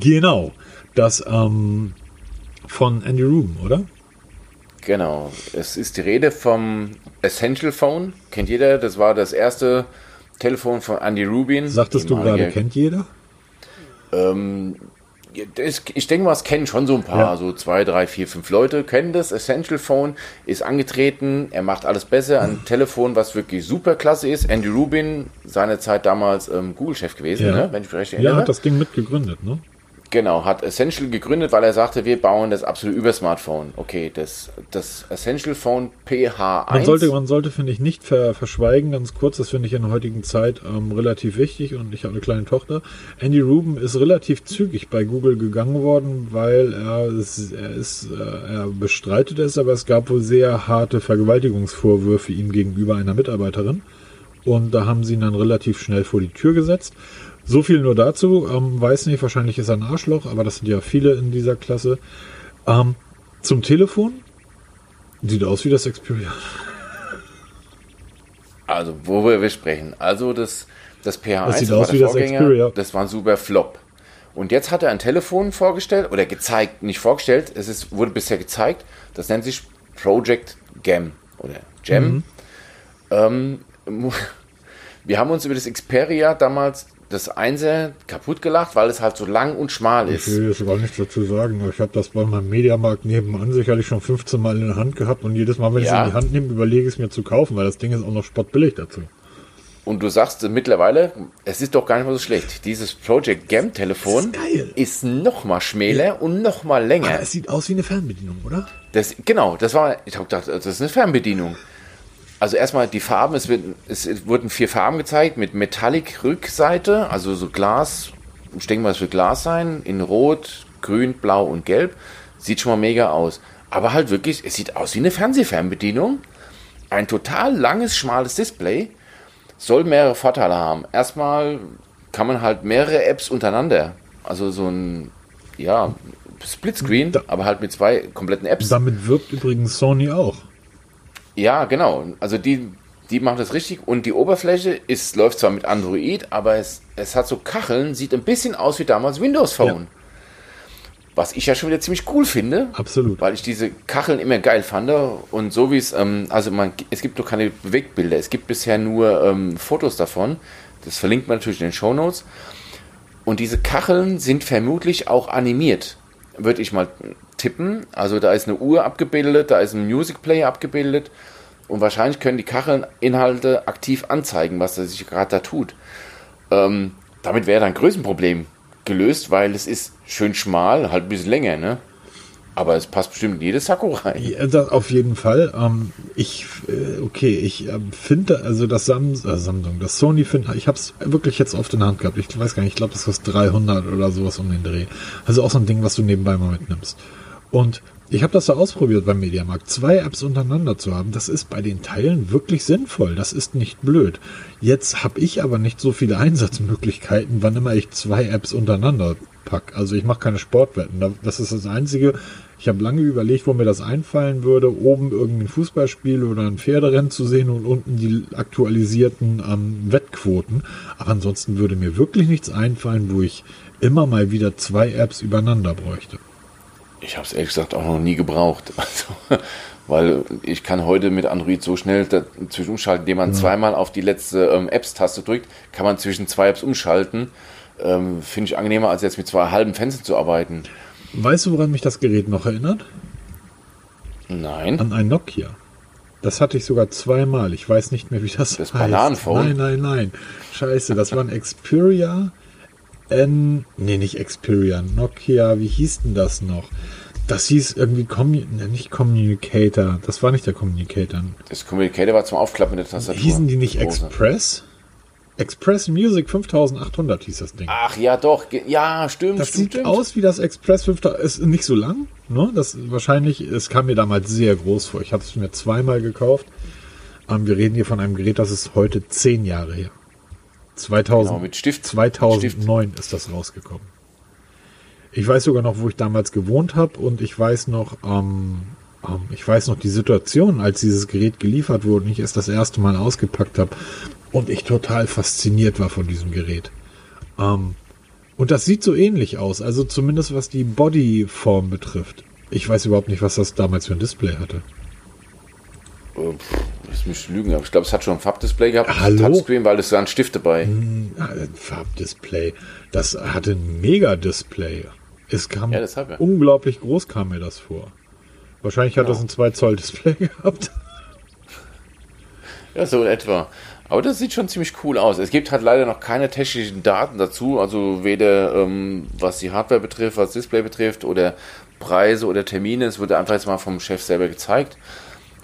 Genau. Das ähm, von Andy Rubin, oder? Genau. Es ist die Rede vom Essential Phone. Kennt jeder? Das war das erste Telefon von Andy Rubin. Sagtest du gerade, kennt jeder? Ähm, ich denke mal, es kennen schon so ein paar, ja. so zwei, drei, vier, fünf Leute kennen das. Essential Phone ist angetreten, er macht alles besser. Ein Telefon, was wirklich super klasse ist. Andy Rubin, seine Zeit damals ähm, Google-Chef gewesen, ja. ne? wenn ich mich recht erinnere. Ja, hat das Ding mitgegründet, ne? Genau, hat Essential gegründet, weil er sagte, wir bauen das absolute Übersmartphone. Okay, das, das Essential Phone PH1. Man sollte, man sollte finde ich, nicht ver, verschweigen, ganz kurz, das finde ich in der heutigen Zeit ähm, relativ wichtig und ich habe eine kleine Tochter. Andy Rubin ist relativ zügig bei Google gegangen worden, weil er, ist, er, ist, äh, er bestreitet es, aber es gab wohl sehr harte Vergewaltigungsvorwürfe ihm gegenüber einer Mitarbeiterin. Und da haben sie ihn dann relativ schnell vor die Tür gesetzt. So viel nur dazu. Ähm, weiß nicht, wahrscheinlich ist er ein Arschloch, aber das sind ja viele in dieser Klasse. Ähm, zum Telefon. Sieht aus wie das Xperia. Also, wo wir sprechen. Also, das, das PH1 das sieht aus wie das Xperia. Das war ein super Flop. Und jetzt hat er ein Telefon vorgestellt oder gezeigt, nicht vorgestellt, es ist, wurde bisher gezeigt, das nennt sich Project Gem oder Gem. Mhm. Ähm, <laughs> wir haben uns über das Xperia damals das Einser kaputt gelacht, weil es halt so lang und schmal ist. Ich will jetzt gar nichts dazu sagen. Ich habe das bei meinem Mediamarkt nebenan sicherlich schon 15 Mal in der Hand gehabt und jedes Mal, wenn ja. ich es in die Hand nehme, überlege ich es mir zu kaufen, weil das Ding ist auch noch spottbillig dazu. Und du sagst mittlerweile, es ist doch gar nicht mal so schlecht. Dieses Project Gam Telefon ist, ist noch mal schmäler ja. und noch mal länger. Aber es sieht aus wie eine Fernbedienung, oder? Das, genau, das war, ich habe gedacht, das ist eine Fernbedienung. Also erstmal die Farben, es, wird, es wurden vier Farben gezeigt mit Metallic-Rückseite, also so Glas, ich denke mal, es wird Glas sein, in Rot, Grün, Blau und Gelb. Sieht schon mal mega aus. Aber halt wirklich, es sieht aus wie eine Fernsehfernbedienung. Ein total langes, schmales Display. Soll mehrere Vorteile haben. Erstmal kann man halt mehrere Apps untereinander. Also so ein, ja, Splitscreen, da, aber halt mit zwei kompletten Apps. Damit wirkt übrigens Sony auch. Ja, genau. Also die, die macht das richtig und die Oberfläche ist, läuft zwar mit Android, aber es, es hat so Kacheln, sieht ein bisschen aus wie damals Windows Phone. Ja. Was ich ja schon wieder ziemlich cool finde. Absolut. Weil ich diese Kacheln immer geil fand. Und so wie es, ähm, also man, es gibt doch keine Bewegtbilder. Es gibt bisher nur ähm, Fotos davon. Das verlinkt man natürlich in den Show Notes. Und diese Kacheln sind vermutlich auch animiert. Würde ich mal tippen. Also da ist eine Uhr abgebildet, da ist ein Music Player abgebildet und wahrscheinlich können die Kacheln Inhalte aktiv anzeigen, was er sich gerade da tut. Ähm, damit wäre dann Größenproblem gelöst, weil es ist schön schmal, halt ein bisschen länger, ne? Aber es passt bestimmt in jedes Sakko rein. Ja, das auf jeden Fall. Ähm, ich, äh, okay, ich äh, finde, also das Samsung, äh, Samsung, das Sony finde, ich habe es wirklich jetzt auf der Hand gehabt. Ich weiß gar nicht, ich glaube, das kostet 300 oder sowas um den Dreh. Also auch so ein Ding, was du nebenbei mal mitnimmst. Und ich habe das da ausprobiert beim Mediamarkt. Zwei Apps untereinander zu haben, das ist bei den Teilen wirklich sinnvoll. Das ist nicht blöd. Jetzt habe ich aber nicht so viele <laughs> Einsatzmöglichkeiten, wann immer ich zwei Apps untereinander pack. Also ich mache keine Sportwetten. Das ist das Einzige. Ich habe lange überlegt, wo mir das einfallen würde, oben irgendein Fußballspiel oder ein Pferderennen zu sehen und unten die aktualisierten ähm, Wettquoten. Aber ansonsten würde mir wirklich nichts einfallen, wo ich immer mal wieder zwei Apps übereinander bräuchte. Ich habe es ehrlich gesagt auch noch nie gebraucht. <laughs> Also, weil ich kann heute mit Android so schnell dazwischen umschalten, indem man ja. zweimal auf die letzte ähm, Apps-Taste drückt, kann man zwischen zwei Apps umschalten. Ähm, Finde ich angenehmer, als jetzt mit zwei halben Fenstern zu arbeiten. Weißt du, woran mich das Gerät noch erinnert? Nein. An ein Nokia. Das hatte ich sogar zweimal. Ich weiß nicht mehr, wie das, das heißt. Bananenphone? Nein, nein, nein. Scheiße, das war ein Xperia N. Nee, nicht Xperia. Nokia, wie hieß denn das noch? Das hieß irgendwie Commu ne, nicht Communicator. Das war nicht der Communicator. Das Communicator war zum Aufklappen der Tastatur. Hießen die nicht Express? Express Music 5800 hieß das Ding. Ach ja, doch. Ja, stimmt. Das stimmt, sieht stimmt. aus wie das Express 5000. Ist nicht so lang. Ne? Das wahrscheinlich, es kam mir damals sehr groß vor. Ich habe es mir zweimal gekauft. Ähm, wir reden hier von einem Gerät, das ist heute zehn Jahre her. 2000, genau, mit Stift. 2009 Stift. ist das rausgekommen. Ich weiß sogar noch, wo ich damals gewohnt habe und ich weiß noch, ähm, ähm, ich weiß noch die Situation, als dieses Gerät geliefert wurde und ich es das erste Mal ausgepackt habe und ich total fasziniert war von diesem Gerät. Ähm, und das sieht so ähnlich aus, also zumindest was die Bodyform betrifft. Ich weiß überhaupt nicht, was das damals für ein Display hatte. Oh, ich muss lügen, aber ich glaube, es hat schon ein Farbdisplay gehabt. Hallo? Touchscreen, weil es da ein Stift dabei. Hm, ein Farbdisplay. Das hatte ein Mega-Display. Es kam ja. unglaublich groß kam mir das vor. Wahrscheinlich hat genau. das ein 2 Zoll Display <laughs> gehabt. Ja, so in etwa. Aber das sieht schon ziemlich cool aus. Es gibt halt leider noch keine technischen Daten dazu, also weder ähm, was die Hardware betrifft, was Display betrifft oder Preise oder Termine. Es wurde einfach jetzt mal vom Chef selber gezeigt.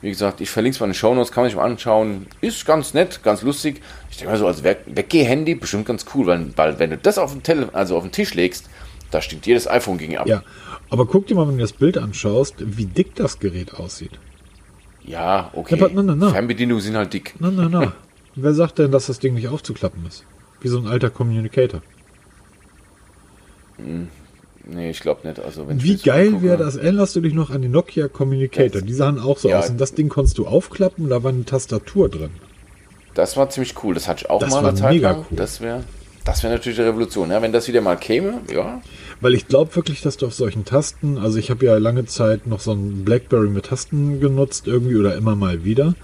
Wie gesagt, ich verlinke es mal in den Show Notes, kann man sich mal anschauen. Ist ganz nett, ganz lustig. Ich denke mal so als Weggeh-Handy bestimmt ganz cool, weil, weil wenn du das auf den, Tele also auf den Tisch legst, da stinkt jedes iPhone gegen ab. Ja, aber guck dir mal, wenn du das Bild anschaust, wie dick das Gerät aussieht. Ja, okay. Ja, na, na, na. Fernbedienungen sind halt dick. Na, na, na. <laughs> Wer sagt denn, dass das Ding nicht aufzuklappen ist? Wie so ein alter Communicator. Hm. Nee, ich glaube nicht. Also, Wie geil wäre das? Erinnerst du dich noch an die Nokia Communicator? Die sahen auch so ja, aus. Und das Ding konntest du aufklappen und da war eine Tastatur drin. Das war ziemlich cool. Das hatte ich auch das mal eine Zeit mega lang. Cool. Das wäre das wäre natürlich eine Revolution, ja? wenn das wieder mal käme, ja. Weil ich glaube wirklich, dass du auf solchen Tasten, also ich habe ja lange Zeit noch so ein Blackberry mit Tasten genutzt, irgendwie oder immer mal wieder.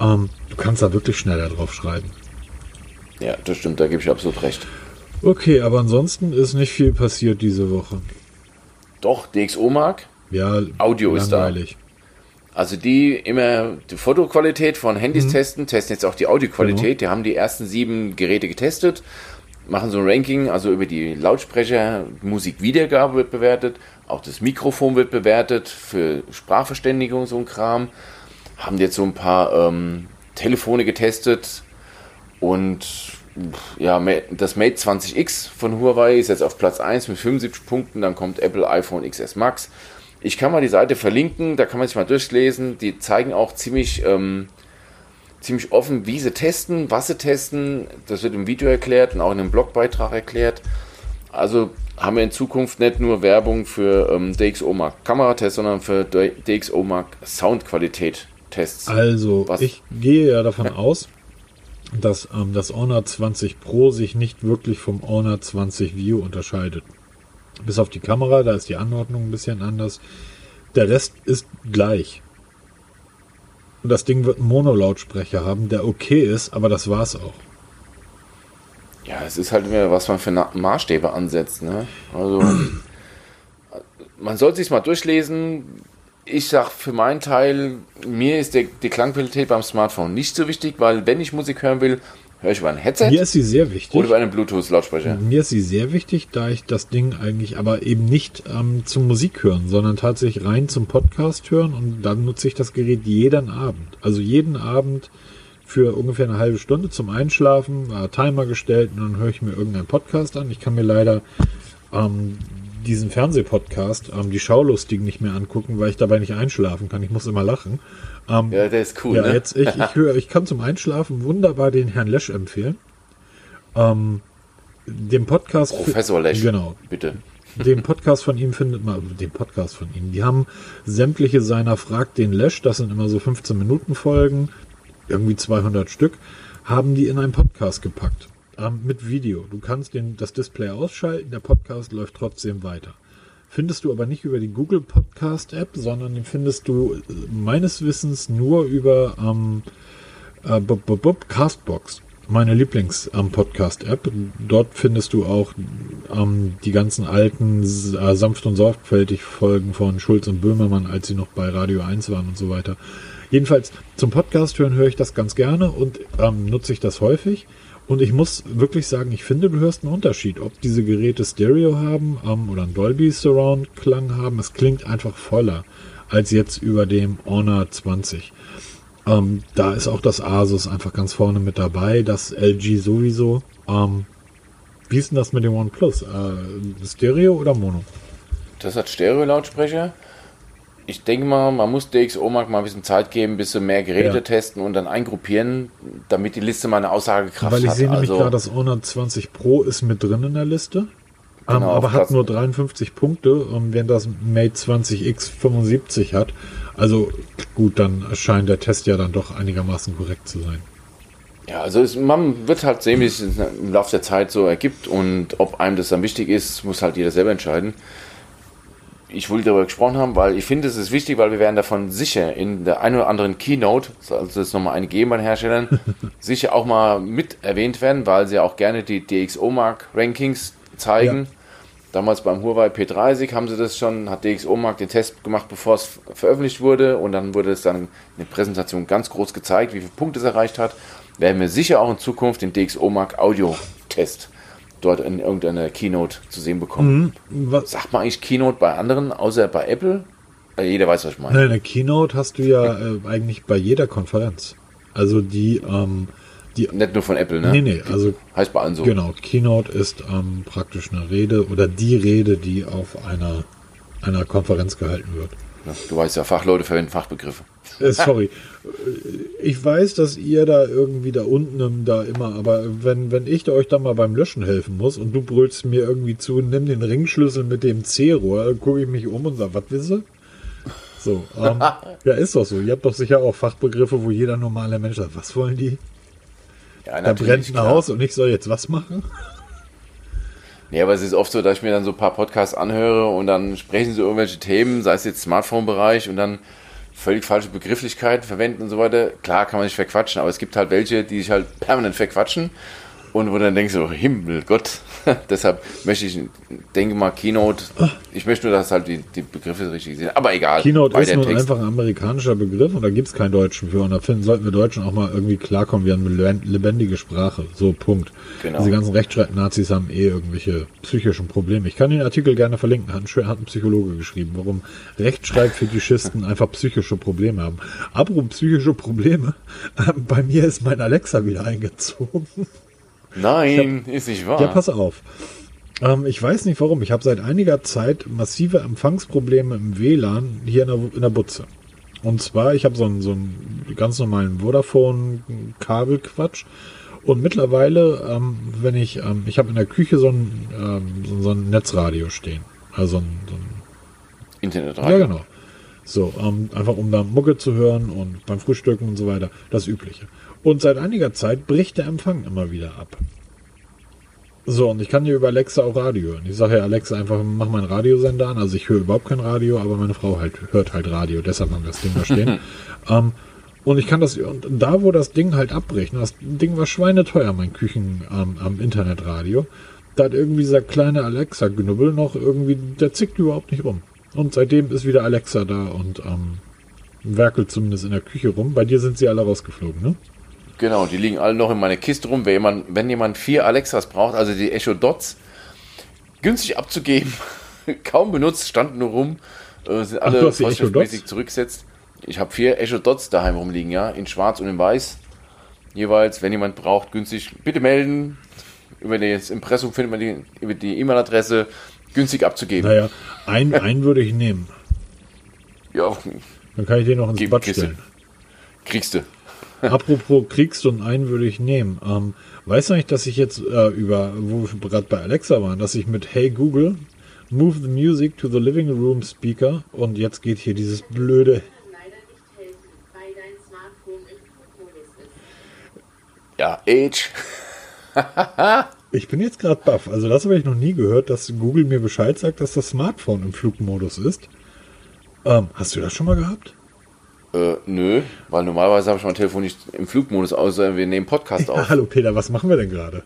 Ähm, du kannst da wirklich schneller drauf schreiben. Ja, das stimmt, da gebe ich absolut recht. Okay, aber ansonsten ist nicht viel passiert diese Woche. Doch, DxO Mark. Ja, Audio langweilig. ist da. Also die immer die Fotoqualität von Handys mhm. testen, testen jetzt auch die Audioqualität. Genau. Die haben die ersten sieben Geräte getestet, machen so ein Ranking, also über die Lautsprecher, Musikwiedergabe wird bewertet, auch das Mikrofon wird bewertet für Sprachverständigung, so ein Kram. Haben jetzt so ein paar ähm, Telefone getestet und ja, das Mate 20X von Huawei ist jetzt auf Platz 1 mit 75 Punkten. Dann kommt Apple iPhone XS Max. Ich kann mal die Seite verlinken, da kann man sich mal durchlesen. Die zeigen auch ziemlich, ähm, ziemlich offen, wie sie testen, was sie testen. Das wird im Video erklärt und auch in einem Blogbeitrag erklärt. Also haben wir in Zukunft nicht nur Werbung für ähm, DxO Mark Kameratests, sondern für DxO Mark Soundqualität Tests. Also, was? ich gehe ja davon ja. aus, dass ähm, das Honor 20 Pro sich nicht wirklich vom Honor 20 View unterscheidet. Bis auf die Kamera, da ist die Anordnung ein bisschen anders. Der Rest ist gleich. Und das Ding wird einen Mono-Lautsprecher haben, der okay ist, aber das war's auch. Ja, es ist halt immer, was man für Maßstäbe ansetzt. Ne? Also, man soll sich mal durchlesen. Ich sag für meinen Teil, mir ist der, die Klangqualität beim Smartphone nicht so wichtig, weil wenn ich Musik hören will, höre ich über ein Headset. Mir ist sie sehr wichtig. Oder über einen Bluetooth-Lautsprecher. Mir ist sie sehr wichtig, da ich das Ding eigentlich aber eben nicht ähm, zum Musik hören, sondern tatsächlich rein zum Podcast hören und dann nutze ich das Gerät jeden Abend. Also jeden Abend für ungefähr eine halbe Stunde zum Einschlafen, äh, Timer gestellt und dann höre ich mir irgendeinen Podcast an. Ich kann mir leider ähm, diesen Fernsehpodcast, ähm, die Schaulustigen nicht mehr angucken, weil ich dabei nicht einschlafen kann. Ich muss immer lachen. Ähm, ja, der ist cool. Ja, ne? jetzt, ich, ich, <laughs> höre, ich kann zum Einschlafen wunderbar den Herrn Lesch empfehlen. Ähm, den Podcast. Professor Lesch. Genau. Bitte. Den Podcast von ihm findet man, den Podcast von ihm. Die haben sämtliche seiner Fragt den Lesch, das sind immer so 15 Minuten Folgen, irgendwie 200 Stück, haben die in einen Podcast gepackt ähm, mit Video. Du kannst den, das Display ausschalten, der Podcast läuft trotzdem weiter. Findest du aber nicht über die Google Podcast App, sondern den findest du äh, meines Wissens nur über ähm, äh, Castbox, meine Lieblings-Podcast-App. Ähm, Dort findest du auch ähm, die ganzen alten äh, sanft und sorgfältig Folgen von Schulz und Böhmermann, als sie noch bei Radio 1 waren und so weiter. Jedenfalls zum Podcast hören höre ich das ganz gerne und ähm, nutze ich das häufig. Und ich muss wirklich sagen, ich finde, du hörst einen Unterschied, ob diese Geräte Stereo haben ähm, oder einen Dolby Surround Klang haben. Es klingt einfach voller als jetzt über dem Honor 20. Ähm, da ist auch das Asus einfach ganz vorne mit dabei, das LG sowieso. Ähm, wie ist denn das mit dem OnePlus? Äh, Stereo oder Mono? Das hat Stereo-Lautsprecher ich denke mal, man muss DxO mal ein bisschen Zeit geben, ein bisschen mehr Geräte ja. testen und dann eingruppieren, damit die Liste mal eine Aussagekraft hat. Weil ich sehe nämlich also, gerade, das Honor 20 Pro ist mit drin in der Liste. Genau, um, aber hat nur 53 Punkte, während das Mate 20X 75 hat. Also gut, dann scheint der Test ja dann doch einigermaßen korrekt zu sein. Ja, also es, man wird halt sehen, wie es im Laufe der Zeit so ergibt und ob einem das dann wichtig ist, muss halt jeder selber entscheiden ich wollte darüber gesprochen haben, weil ich finde, es ist wichtig, weil wir werden davon sicher in der einen oder anderen Keynote, also es nochmal eine geben bei den Herstellern, <laughs> sicher auch mal mit erwähnt werden, weil sie auch gerne die DxO-Mark Rankings zeigen. Ja. Damals beim Huawei P30 haben sie das schon, hat DxO-Mark den Test gemacht, bevor es veröffentlicht wurde und dann wurde es dann in der Präsentation ganz groß gezeigt, wie viele Punkte es erreicht hat. Werden wir sicher auch in Zukunft den DxO-Mark Audio-Test dort in irgendeiner Keynote zu sehen bekommen. Mhm. Sagt man eigentlich Keynote bei anderen, außer bei Apple? Äh, jeder weiß, was ich meine. Nein, eine Keynote hast du ja äh, eigentlich bei jeder Konferenz. Also die, ähm, die. Nicht nur von Apple, ne? Nee, nee, also. Heißt bei allen so. Genau, Keynote ist ähm, praktisch eine Rede oder die Rede, die auf einer, einer Konferenz gehalten wird. Ja, du weißt ja, Fachleute verwenden Fachbegriffe. Äh, sorry. Ich weiß, dass ihr da irgendwie da unten da immer, aber wenn, wenn ich da euch da mal beim Löschen helfen muss und du brüllst mir irgendwie zu, nimm den Ringschlüssel mit dem C-Rohr, gucke ich mich um und sage, was willst du? So, ähm, <laughs> ja, ist doch so. Ihr habt doch sicher auch Fachbegriffe, wo jeder normale Mensch sagt, was wollen die? Ja, da brennt ein Haus und ich soll jetzt was machen? Nee, aber es ist oft so, dass ich mir dann so ein paar Podcasts anhöre und dann sprechen sie irgendwelche Themen, sei es jetzt Smartphone-Bereich und dann völlig falsche Begrifflichkeiten verwenden und so weiter. Klar kann man sich verquatschen, aber es gibt halt welche, die sich halt permanent verquatschen und wo dann denkst du, Himmel, Gott. <laughs> Deshalb möchte ich, denke mal, Keynote, ich möchte nur, dass halt die, die Begriffe richtig sind. Aber egal. Keynote ist nur Text. einfach ein amerikanischer Begriff und da gibt es keinen Deutschen für. Und da finden, sollten wir Deutschen auch mal irgendwie klarkommen, wir haben eine lebendige Sprache. So, Punkt. Genau. Diese ganzen Rechtschreib-Nazis haben eh irgendwelche psychischen Probleme. Ich kann den Artikel gerne verlinken. Hat ein, hat ein Psychologe geschrieben, warum Rechtschreibfetischisten einfach psychische Probleme haben. Apropos psychische Probleme, <laughs> bei mir ist mein Alexa wieder eingezogen. Nein, hab, ist nicht wahr. Ja, pass auf. Ähm, ich weiß nicht warum. Ich habe seit einiger Zeit massive Empfangsprobleme im WLAN hier in der, in der Butze. Und zwar, ich habe so einen, so einen ganz normalen Vodafone-Kabelquatsch. Und mittlerweile, ähm, wenn ich, ähm, ich habe in der Küche so ein, ähm, so, so, ein Netzradio stehen. Also ein, so ein Internetradio. Ja, genau. So, ähm, einfach um da Mucke zu hören und beim Frühstücken und so weiter. Das Übliche. Und seit einiger Zeit bricht der Empfang immer wieder ab. So, und ich kann hier über Alexa auch Radio hören. Ich sage ja Alexa einfach, mach meinen Radiosender an. Also ich höre überhaupt kein Radio, aber meine Frau halt, hört halt Radio. Deshalb haben wir das Ding da stehen. <laughs> ähm, und ich kann das, und da wo das Ding halt abbrechen, das Ding war schweineteuer, mein Küchen ähm, am Internetradio. Da hat irgendwie dieser kleine Alexa-Knubbel noch irgendwie, der zickt überhaupt nicht rum. Und seitdem ist wieder Alexa da und ähm, werkelt zumindest in der Küche rum. Bei dir sind sie alle rausgeflogen, ne? Genau, die liegen alle noch in meiner Kiste rum. Wenn jemand, wenn jemand vier Alexas braucht, also die Echo Dots, günstig abzugeben, <laughs> kaum benutzt, standen nur rum, äh, sind alle vorschriftsmäßig zurückgesetzt. Ich habe vier Echo Dots daheim rumliegen, ja, in schwarz und in weiß. Jeweils, wenn jemand braucht, günstig, bitte melden. Über das Impressum findet man die, über die E-Mail-Adresse günstig abzugeben. Naja, einen, einen würde ich nehmen. Ja. Dann kann ich den noch ins Bad stellen. Kriegst du. Apropos kriegst du und einen würde ich nehmen. Ähm, weißt du eigentlich, dass ich jetzt äh, über, wo wir gerade bei Alexa waren, dass ich mit Hey Google, move the music to the living room speaker und jetzt geht hier dieses blöde. Ja, Age. <laughs> ich bin jetzt gerade baff. Also das habe ich noch nie gehört, dass Google mir Bescheid sagt, dass das Smartphone im Flugmodus ist. Ähm, hast du das schon mal gehabt? Äh, nö, weil normalerweise habe ich mein Telefon nicht im Flugmodus, außer wir nehmen Podcast <laughs> auf. hallo Peter, was machen wir denn gerade?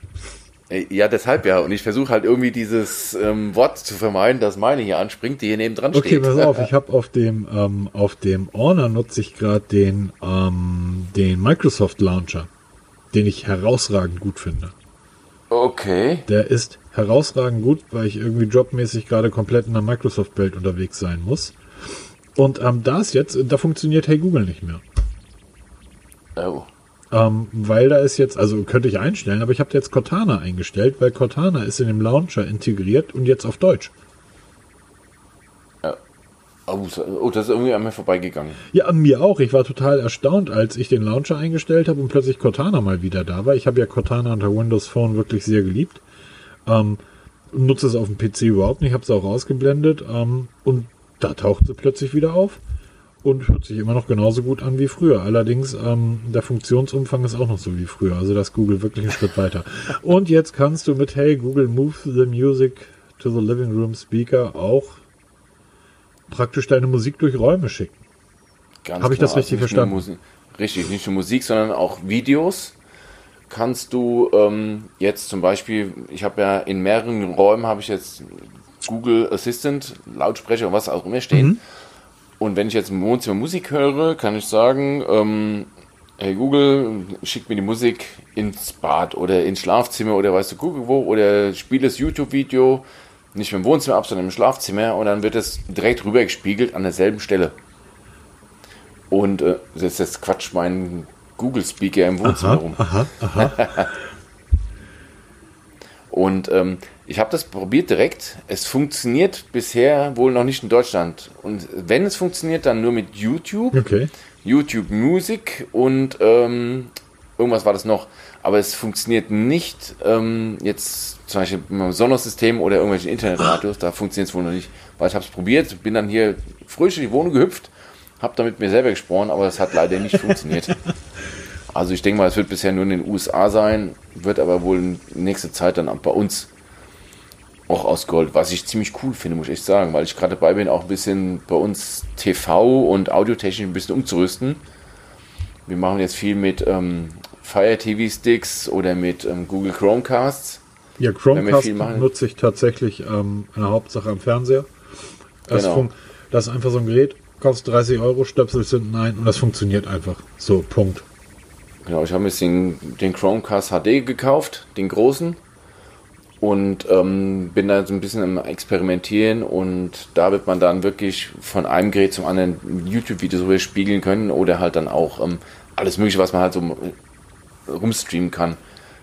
Äh, ja, deshalb ja. Und ich versuche halt irgendwie dieses ähm, Wort zu vermeiden, dass meine hier anspringt, die hier neben dran steht. Okay, pass auf, ich <laughs> habe auf dem ähm, auf dem Honor nutze ich gerade den ähm, den Microsoft Launcher, den ich herausragend gut finde. Okay. Der ist herausragend gut, weil ich irgendwie jobmäßig gerade komplett in der Microsoft-Welt unterwegs sein muss. Und ähm, da ist jetzt, da funktioniert Hey Google nicht mehr. Oh. Ähm, weil da ist jetzt, also könnte ich einstellen, aber ich habe jetzt Cortana eingestellt, weil Cortana ist in dem Launcher integriert und jetzt auf Deutsch. Oh, oh, das ist irgendwie an mir vorbeigegangen. Ja, an mir auch. Ich war total erstaunt, als ich den Launcher eingestellt habe und plötzlich Cortana mal wieder da war. Ich habe ja Cortana unter Windows Phone wirklich sehr geliebt. Ähm, nutze es auf dem PC überhaupt nicht, habe es auch ausgeblendet. Ähm, und da taucht sie plötzlich wieder auf und hört sich immer noch genauso gut an wie früher. Allerdings, ähm, der Funktionsumfang ist auch noch so wie früher. Also das Google wirklich einen Schritt weiter. Und jetzt kannst du mit Hey Google Move the Music to the Living Room Speaker auch praktisch deine Musik durch Räume schicken. Habe ich das richtig also verstanden? richtig, nicht nur Musik, sondern auch Videos kannst du ähm, jetzt zum Beispiel, ich habe ja in mehreren Räumen habe ich jetzt Google Assistant, Lautsprecher und was auch immer stehen. Mhm. Und wenn ich jetzt im Wohnzimmer Musik höre, kann ich sagen, ähm, hey Google, schick mir die Musik ins Bad oder ins Schlafzimmer oder weißt du, Google wo oder spiele das YouTube-Video nicht mehr im Wohnzimmer ab, sondern im Schlafzimmer und dann wird es direkt rüber gespiegelt an derselben Stelle. Und äh, jetzt, jetzt quatscht mein Google-Speaker im Wohnzimmer aha, rum. Aha, aha. <laughs> und ähm, ich habe das probiert direkt. Es funktioniert bisher wohl noch nicht in Deutschland. Und wenn es funktioniert, dann nur mit YouTube. Okay. YouTube Music und ähm, irgendwas war das noch. Aber es funktioniert nicht ähm, jetzt zum Beispiel mit einem Sonos-System oder irgendwelchen Internetradios. Da funktioniert es wohl noch nicht. Weil ich habe es probiert, bin dann hier frisch in die Wohnung gehüpft, habe damit mir selber gesprochen, aber es hat leider nicht funktioniert. <laughs> Also ich denke mal, es wird bisher nur in den USA sein, wird aber wohl in nächster Zeit dann auch bei uns auch ausgerollt, was ich ziemlich cool finde, muss ich echt sagen, weil ich gerade dabei bin, auch ein bisschen bei uns TV und audiotechnisch ein bisschen umzurüsten. Wir machen jetzt viel mit ähm, Fire TV Sticks oder mit ähm, Google Chromecasts. Ja, Chromecast nutze ich tatsächlich ähm, in der Hauptsache am Fernseher. Das, genau. das ist einfach so ein Gerät, kostet 30 Euro, Stöpsel sind ein und das funktioniert einfach. So, Punkt. Genau, ich habe mir den, den Chromecast HD gekauft, den großen und ähm, bin da so ein bisschen im Experimentieren und da wird man dann wirklich von einem Gerät zum anderen YouTube-Videos spiegeln können oder halt dann auch ähm, alles mögliche, was man halt so äh, rumstreamen kann.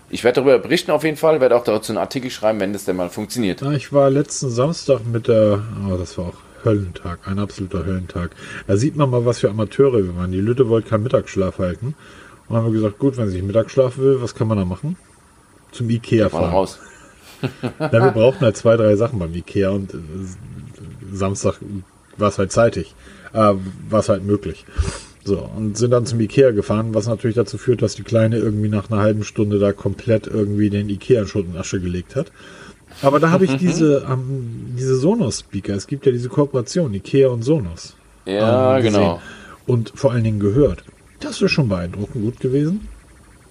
Ich werde darüber berichten auf jeden Fall, werde auch dazu einen Artikel schreiben, wenn das denn mal funktioniert. Ja, ich war letzten Samstag mit der, oh, das war auch Höllentag, ein absoluter Höllentag. Da sieht man mal, was für Amateure wir waren. Die Lütte wollte keinen Mittagsschlaf halten. Und haben wir gesagt, gut, wenn sie Mittagsschlaf will, was kann man da machen? Zum Ikea fahren. Raus. <laughs> Na, wir brauchten halt zwei, drei Sachen beim Ikea und äh, Samstag war es halt zeitig. Äh, war es halt möglich. So, und sind dann zum Ikea gefahren, was natürlich dazu führt, dass die Kleine irgendwie nach einer halben Stunde da komplett irgendwie den Ikea Schutt und Asche gelegt hat. Aber da habe ich <laughs> diese, ähm, diese Sonos-Speaker, es gibt ja diese Kooperation, Ikea und Sonos. Ja, ähm, genau. Und vor allen Dingen gehört. Das ist schon beeindruckend gut gewesen.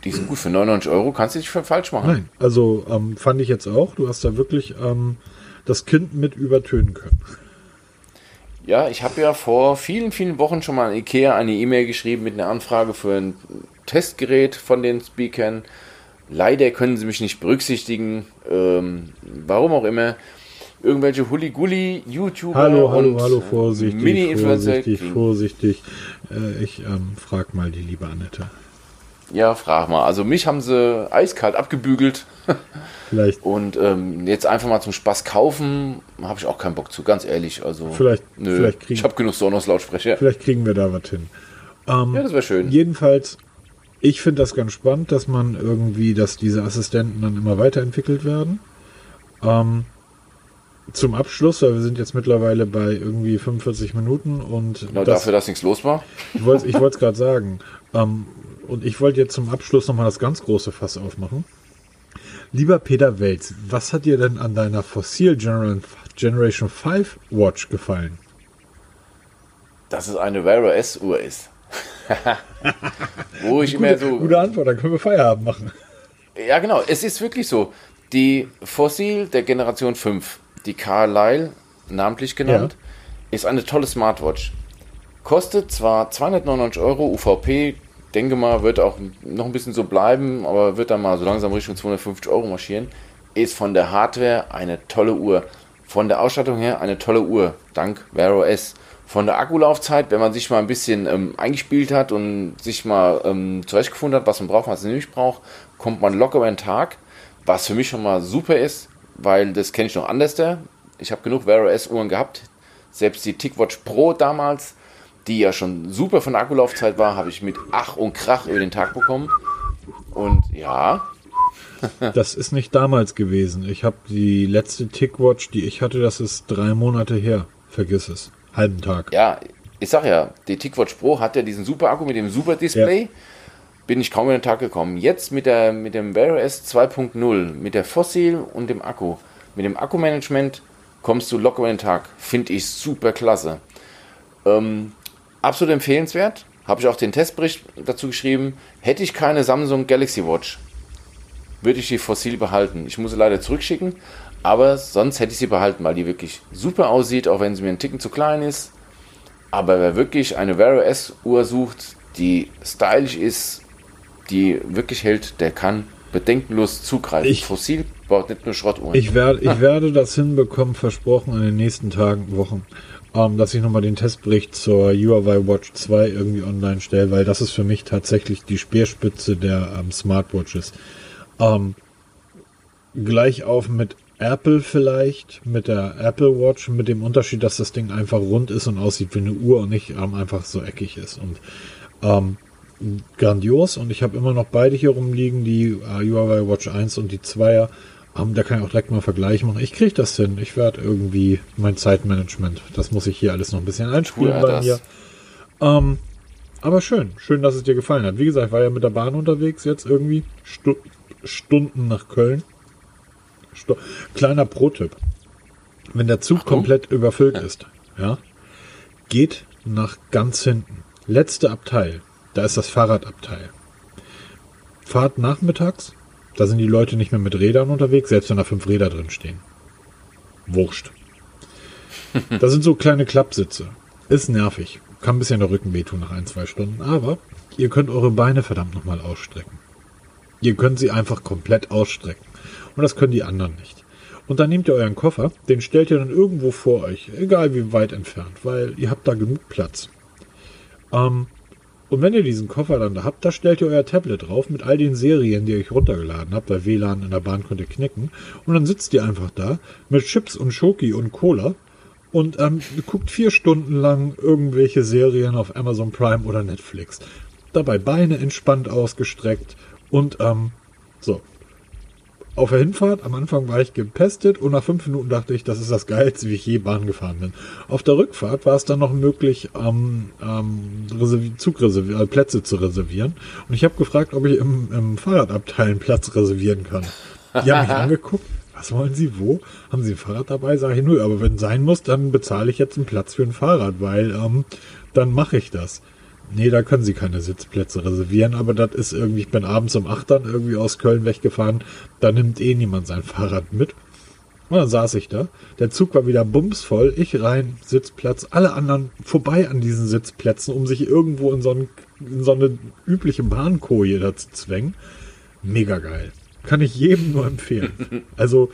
Die sind gut für 99 Euro, kannst du nicht für falsch machen. Nein, also ähm, fand ich jetzt auch. Du hast da wirklich ähm, das Kind mit übertönen können. Ja, ich habe ja vor vielen, vielen Wochen schon mal an Ikea eine E-Mail geschrieben mit einer Anfrage für ein Testgerät von den Speakern. Leider können sie mich nicht berücksichtigen. Ähm, warum auch immer. Irgendwelche Hulli-Gulli, YouTuber hallo, hallo, hallo, vorsichtig, Mini-Influencer. Vorsichtig, vorsichtig. Äh, ich ähm, frag mal die liebe Annette. Ja, frag mal. Also mich haben sie eiskalt abgebügelt. <laughs> Vielleicht. Und ähm, jetzt einfach mal zum Spaß kaufen, habe ich auch keinen Bock zu, ganz ehrlich. Also vielleicht, nö, vielleicht kriegen, ich habe genug Sonos-Lautsprecher. Vielleicht kriegen wir da was hin. Ähm, ja, das wäre schön. Jedenfalls ich finde das ganz spannend, dass man irgendwie, dass diese Assistenten dann immer weiterentwickelt werden. Ähm, zum Abschluss, weil wir sind jetzt mittlerweile bei irgendwie 45 Minuten und genau das, dafür, dass nichts los war. Ich wollte es gerade sagen. Ähm, und ich wollte jetzt zum Abschluss nochmal das ganz große Fass aufmachen. Lieber Peter Welz, was hat dir denn an deiner Fossil Generation 5 Watch gefallen? Dass es eine Wear OS Uhr ist. <laughs> Wo ich gute, immer so. Gute Antwort, dann können wir Feierabend machen. Ja, genau. Es ist wirklich so. Die Fossil der Generation 5, die Carlyle, namentlich genannt, ja. ist eine tolle Smartwatch. Kostet zwar 299 Euro UVP, denke mal, wird auch noch ein bisschen so bleiben, aber wird dann mal so langsam Richtung 250 Euro marschieren. Ist von der Hardware eine tolle Uhr. Von der Ausstattung her eine tolle Uhr, dank Wear OS von der Akkulaufzeit, wenn man sich mal ein bisschen ähm, eingespielt hat und sich mal ähm, zurechtgefunden hat, was man braucht, was man nicht braucht, kommt man locker über einen Tag, was für mich schon mal super ist, weil das kenne ich noch anders. Ich habe genug Wear OS Uhren gehabt, selbst die TicWatch Pro damals, die ja schon super von Akkulaufzeit war, habe ich mit Ach und Krach über den Tag bekommen. Und ja. <laughs> das ist nicht damals gewesen. Ich habe die letzte TicWatch, die ich hatte, das ist drei Monate her. Vergiss es halben Tag. Ja, ich sag ja, die TicWatch Pro hat ja diesen super Akku mit dem super Display. Ja. Bin ich kaum in den Tag gekommen. Jetzt mit, der, mit dem Wear OS 2.0, mit der Fossil und dem Akku, mit dem Akkumanagement kommst du locker in den Tag. Finde ich super klasse. Ähm, absolut empfehlenswert. Habe ich auch den Testbericht dazu geschrieben. Hätte ich keine Samsung Galaxy Watch, würde ich die Fossil behalten. Ich muss sie leider zurückschicken, aber sonst hätte ich sie behalten, weil die wirklich super aussieht, auch wenn sie mir einen Ticken zu klein ist. Aber wer wirklich eine Wear OS Uhr sucht, die stylisch ist, die wirklich hält, der kann bedenkenlos zugreifen. Ich, Fossil baut nicht nur Schrottuhren. Ich werde, ich werde das hinbekommen, versprochen, in den nächsten Tagen, Wochen, ähm, dass ich nochmal den Testbericht zur Huawei Watch 2 irgendwie online stelle, weil das ist für mich tatsächlich die Speerspitze der ähm, Smartwatches. Ähm, gleich auf mit Apple vielleicht mit der Apple Watch, mit dem Unterschied, dass das Ding einfach rund ist und aussieht wie eine Uhr und nicht ähm, einfach so eckig ist. Und ähm, grandios. Und ich habe immer noch beide hier rumliegen, die äh, Huawei Watch 1 und die 2er. Ähm, da kann ich auch direkt mal Vergleich machen. Ich kriege das hin. Ich werde irgendwie mein Zeitmanagement, das muss ich hier alles noch ein bisschen einspielen cool, bei das. mir. Ähm, aber schön, schön, dass es dir gefallen hat. Wie gesagt, ich war ja mit der Bahn unterwegs, jetzt irgendwie Stu Stunden nach Köln. Sto Kleiner Pro-Tipp. Wenn der Zug Achtung. komplett überfüllt ja. ist, ja, geht nach ganz hinten. Letzte Abteil, da ist das Fahrradabteil. Fahrt nachmittags, da sind die Leute nicht mehr mit Rädern unterwegs, selbst wenn da fünf Räder drin stehen. Wurscht. <laughs> Da sind so kleine Klappsitze. Ist nervig. Kann ein bisschen der Rücken wehtun nach ein, zwei Stunden. Aber ihr könnt eure Beine verdammt nochmal ausstrecken. Ihr könnt sie einfach komplett ausstrecken. Und das können die anderen nicht. Und dann nehmt ihr euren Koffer, den stellt ihr dann irgendwo vor euch, egal wie weit entfernt, weil ihr habt da genug Platz. Ähm, und wenn ihr diesen Koffer dann da habt, da stellt ihr euer Tablet drauf mit all den Serien, die ihr euch runtergeladen habt, weil WLAN in der Bahn könnt ihr knicken. Und dann sitzt ihr einfach da mit Chips und Schoki und Cola und ähm, guckt vier Stunden lang irgendwelche Serien auf Amazon Prime oder Netflix. Dabei Beine entspannt ausgestreckt und ähm, so auf der Hinfahrt, am Anfang war ich gepestet und nach fünf Minuten dachte ich, das ist das Geilste, wie ich je Bahn gefahren bin. Auf der Rückfahrt war es dann noch möglich, ähm, ähm, äh, Plätze zu reservieren. Und ich habe gefragt, ob ich im, im Fahrradabteil einen Platz reservieren kann. Die haben mich <laughs> angeguckt. Was wollen Sie wo? Haben Sie ein Fahrrad dabei? Sage ich, nö, aber wenn sein muss, dann bezahle ich jetzt einen Platz für ein Fahrrad, weil ähm, dann mache ich das. Nee, da können sie keine Sitzplätze reservieren, aber das ist irgendwie, ich bin abends um 8 dann irgendwie aus Köln weggefahren, da nimmt eh niemand sein Fahrrad mit. Und dann saß ich da. Der Zug war wieder bumsvoll. Ich rein, Sitzplatz. Alle anderen vorbei an diesen Sitzplätzen, um sich irgendwo in so, ein, in so eine übliche Bahnkoje da zu zwängen. Mega geil. Kann ich jedem nur empfehlen. <laughs> Also,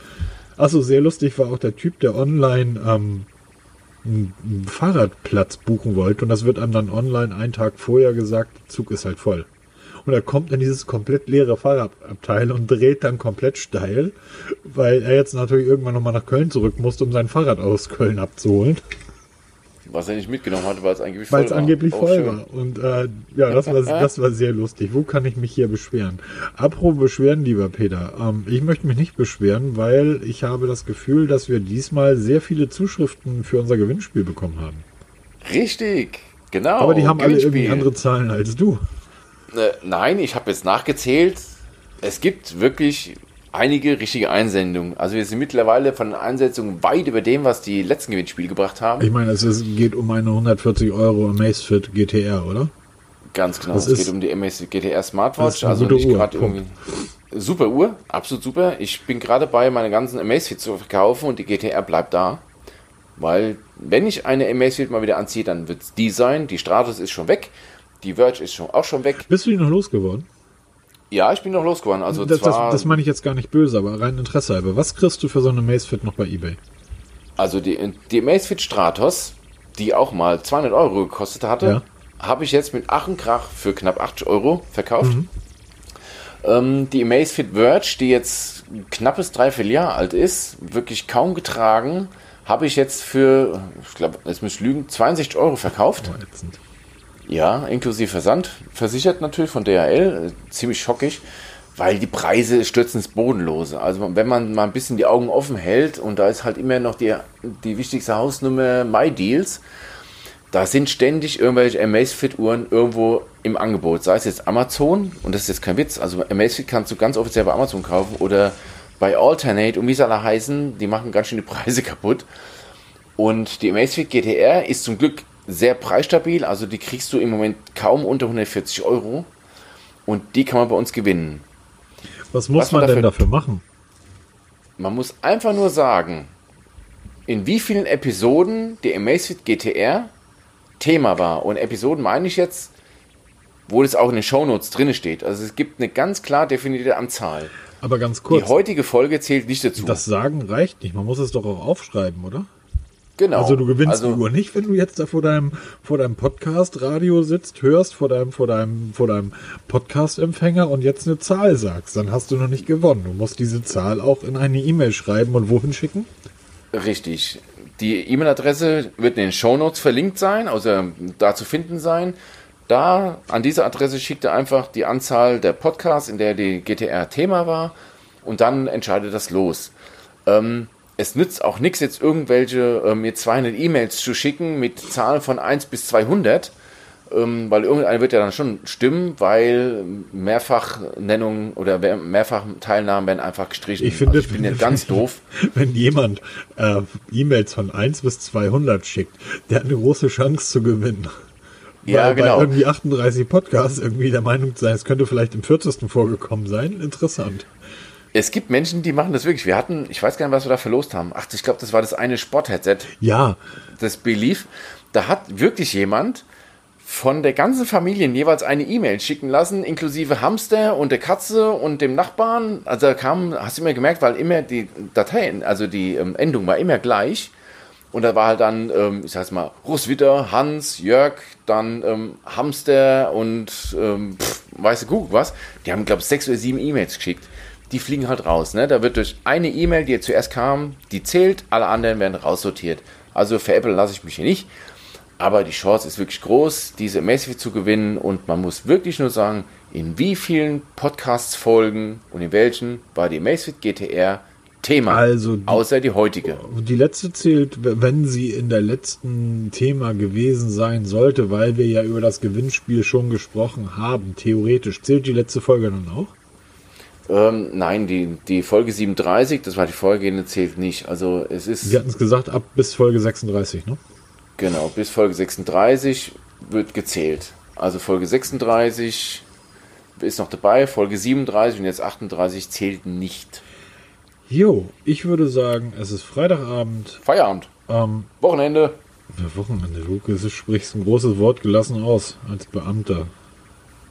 achso, sehr lustig war auch der Typ, der online ähm, einen Fahrradplatz buchen wollte. Und das wird einem dann online einen Tag vorher gesagt, der Zug ist halt voll. Und er kommt in dieses komplett leere Fahrradabteil und dreht dann komplett steil, weil er jetzt natürlich irgendwann nochmal nach Köln zurück musste, um sein Fahrrad aus Köln abzuholen. Was er nicht mitgenommen hatte, weil es angeblich voll war. Weil es angeblich voll war. Und äh, ja, das war, <laughs> das war sehr lustig. Wo kann ich mich hier beschweren? Apropos Beschweren, lieber Peter. Ähm, ich möchte mich nicht beschweren, weil ich habe das Gefühl, dass wir diesmal sehr viele Zuschriften für unser Gewinnspiel bekommen haben. Richtig, genau. Aber die haben alle irgendwie andere Zahlen als du. Äh, nein, ich habe jetzt nachgezählt. Es gibt wirklich einige richtige Einsendungen. Also wir sind mittlerweile von den Einsendungen weit über dem, was die letzten Gewinnspiele gebracht haben. Ich meine, es geht um eine 140 Euro Amazfit GTR, oder? Ganz genau. Das es geht um die Amazfit GTR Smartwatch. Also nicht gerade irgendwie. Super Uhr, absolut super. Ich bin gerade bei, meine ganzen Amazfit zu verkaufen und die GTR bleibt da. Weil, wenn ich eine Amazfit mal wieder anziehe, dann wird es die sein. Die Stratus ist schon weg. Die Verge ist schon, auch schon weg. Bist du die noch losgeworden? Ja, ich bin noch losgeworden. Also das, das, das, meine ich jetzt gar nicht böse, aber rein Interesse halber. Was kriegst du für so eine Macefit noch bei eBay? Also die, die Macefit Stratos, die auch mal 200 Euro gekostet hatte, ja. habe ich jetzt mit Ach und Krach für knapp 80 Euro verkauft. Mhm. Ähm, die Amazfit Verge, die jetzt knappes Dreivierteljahr alt ist, wirklich kaum getragen, habe ich jetzt für, ich glaube, jetzt muss ich lügen, 62 Euro verkauft. Oh, ja, inklusive Versand. Versichert natürlich von DHL. Ziemlich schockig, weil die Preise stürzen ins Bodenlose. Also wenn man mal ein bisschen die Augen offen hält und da ist halt immer noch die, die wichtigste Hausnummer MyDeals, da sind ständig irgendwelche Amazfit-Uhren irgendwo im Angebot. Sei es jetzt Amazon, und das ist jetzt kein Witz, also Amazfit kannst du ganz offiziell bei Amazon kaufen oder bei Alternate und wie sie alle heißen, die machen ganz schön die Preise <laughs> kaputt. Und die Amazfit GTR ist zum Glück sehr preisstabil, also die kriegst du im Moment kaum unter 140 Euro und die kann man bei uns gewinnen. Was muss Was man, man dafür, denn dafür machen? Man muss einfach nur sagen, in wie vielen Episoden der Amazfit GTR Thema war. Und Episoden meine ich jetzt, wo das auch in den Shownotes drin steht. Also es gibt eine ganz klar definierte Anzahl. Aber ganz kurz. Die heutige Folge zählt nicht dazu. Das Sagen reicht nicht. Man muss es doch auch aufschreiben, oder? Genau. Also du gewinnst also, die Uhr nicht, wenn du jetzt da vor deinem, vor deinem Podcast-Radio sitzt, hörst, vor deinem, vor deinem, vor deinem Podcast-Empfänger und jetzt eine Zahl sagst. Dann hast du noch nicht gewonnen. Du musst diese Zahl auch in eine E-Mail schreiben und wohin schicken? Richtig. Die E-Mail-Adresse wird in den Shownotes verlinkt sein, also da zu finden sein. Da, an diese Adresse schickt er einfach die Anzahl der Podcasts, in der die GTR Thema war und dann entscheidet das los. Ähm, es nützt auch nichts, jetzt irgendwelche äh, mir 200 E-Mails zu schicken mit Zahlen von 1 bis 200, ähm, weil irgendeine wird ja dann schon stimmen, weil Mehrfachnennungen oder Mehrfachteilnahmen werden einfach gestrichen. Ich finde, also ich bin jetzt ganz <laughs> doof. Wenn jemand äh, E-Mails von 1 bis 200 schickt, der hat eine große Chance zu gewinnen. Ja, weil, genau. Weil irgendwie 38 Podcasts irgendwie der Meinung sein, es könnte vielleicht im 40. vorgekommen sein. Interessant. Es gibt Menschen, die machen das wirklich. Wir hatten, ich weiß gar nicht, was wir da verlost haben. Ach, ich glaube, das war das eine Sport-Headset. Ja. Das Belief. Da hat wirklich jemand von der ganzen Familie jeweils eine E-Mail schicken lassen, inklusive Hamster und der Katze und dem Nachbarn. Also da kam, hast du immer gemerkt, weil immer die Dateien, also die ähm, Endung war immer gleich. Und da war halt dann, ähm, ich sag's mal, Russwitter, Hans, Jörg, dann ähm, Hamster und ähm, pff, du, guck was. Die haben, glaube ich, sechs oder sieben E-Mails geschickt die fliegen halt raus. Ne? Da wird durch eine E-Mail, die zuerst kam, die zählt, alle anderen werden raussortiert. Also veräppeln lasse ich mich hier nicht. Aber die Chance ist wirklich groß, diese Massive zu gewinnen. Und man muss wirklich nur sagen, in wie vielen Podcasts-Folgen und in welchen war die Macefit GTR Thema, also die, außer die heutige. Die letzte zählt, wenn sie in der letzten Thema gewesen sein sollte, weil wir ja über das Gewinnspiel schon gesprochen haben, theoretisch. Zählt die letzte Folge dann auch? Ähm, nein, die, die Folge 37, das war die vorhergehende, zählt nicht. Also es ist. Wir hatten es gesagt, ab bis Folge 36, ne? Genau, bis Folge 36 wird gezählt. Also Folge 36 ist noch dabei, Folge 37 und jetzt 38 zählt nicht. Jo, ich würde sagen, es ist Freitagabend. Feierabend. Ähm, Wochenende. Wochenende. Du sprichst ein großes Wort gelassen aus als Beamter.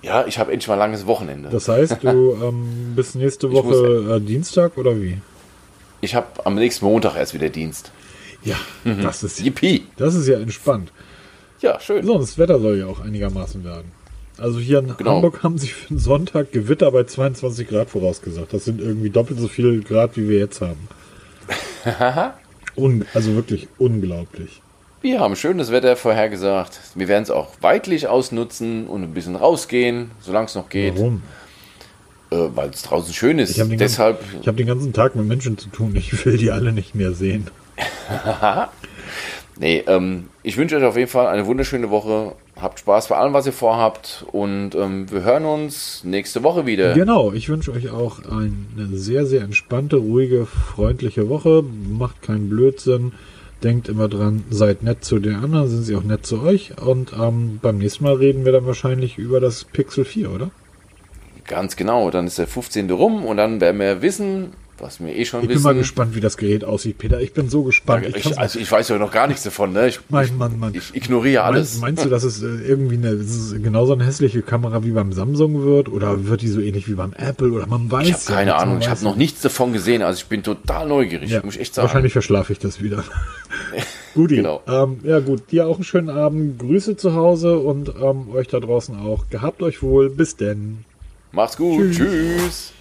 Ja, ich habe endlich mal langes Wochenende. Das heißt, du <laughs> ähm, bist nächste Woche äh, Dienstag oder wie? Ich habe am nächsten Montag erst wieder Dienst. Ja, mhm. das ist Yippie. Das ist ja entspannt. Ja, schön. So, das Wetter soll ja auch einigermaßen werden. Also hier in genau. Hamburg haben sich für den Sonntag Gewitter bei 22 Grad vorausgesagt. Das sind irgendwie doppelt so viele Grad, wie wir jetzt haben. <laughs> Un also wirklich unglaublich. Wir haben schönes Wetter vorhergesagt. Wir werden es auch weitlich ausnutzen und ein bisschen rausgehen, solange es noch geht. Warum? Äh, Weil es draußen schön ist. Ich Deshalb. Ganzen, ich habe den ganzen Tag mit Menschen zu tun. Ich will die alle nicht mehr sehen. <laughs> nee, ähm, ich wünsche euch auf jeden Fall eine wunderschöne Woche. Habt Spaß bei allem, was ihr vorhabt. Und ähm, wir hören uns nächste Woche wieder. Genau, ich wünsche euch auch eine sehr, sehr entspannte, ruhige, freundliche Woche. Macht keinen Blödsinn. Denkt immer dran, seid nett zu den anderen, sind sie auch nett zu euch. Und ähm, beim nächsten Mal reden wir dann wahrscheinlich über das Pixel 4, oder? Ganz genau. Dann ist der 15. rum und dann werden wir wissen, was wir eh schon ich bin mal gespannt, wie das Gerät aussieht, Peter. Ich bin so gespannt. Ich, ich also ich weiß ja noch gar nichts davon. Ne? Ich, mein Mann, Mann. ich ignoriere alles. Meinst, meinst du, dass es äh, irgendwie eine, es genauso eine hässliche Kamera wie beim Samsung wird? Oder wird die so ähnlich wie beim Apple? Oder man weiß Ich habe keine ja, Ahnung. Ich habe noch nichts davon gesehen. Also ich bin total neugierig. Ja, muss ich echt sagen. Wahrscheinlich verschlafe ich das wieder. <laughs> Guti. Genau. Ähm, ja gut, dir auch einen schönen Abend. Grüße zu Hause und ähm, euch da draußen auch. Gehabt euch wohl. Bis denn. Macht's gut. Tschüss. Tschüss.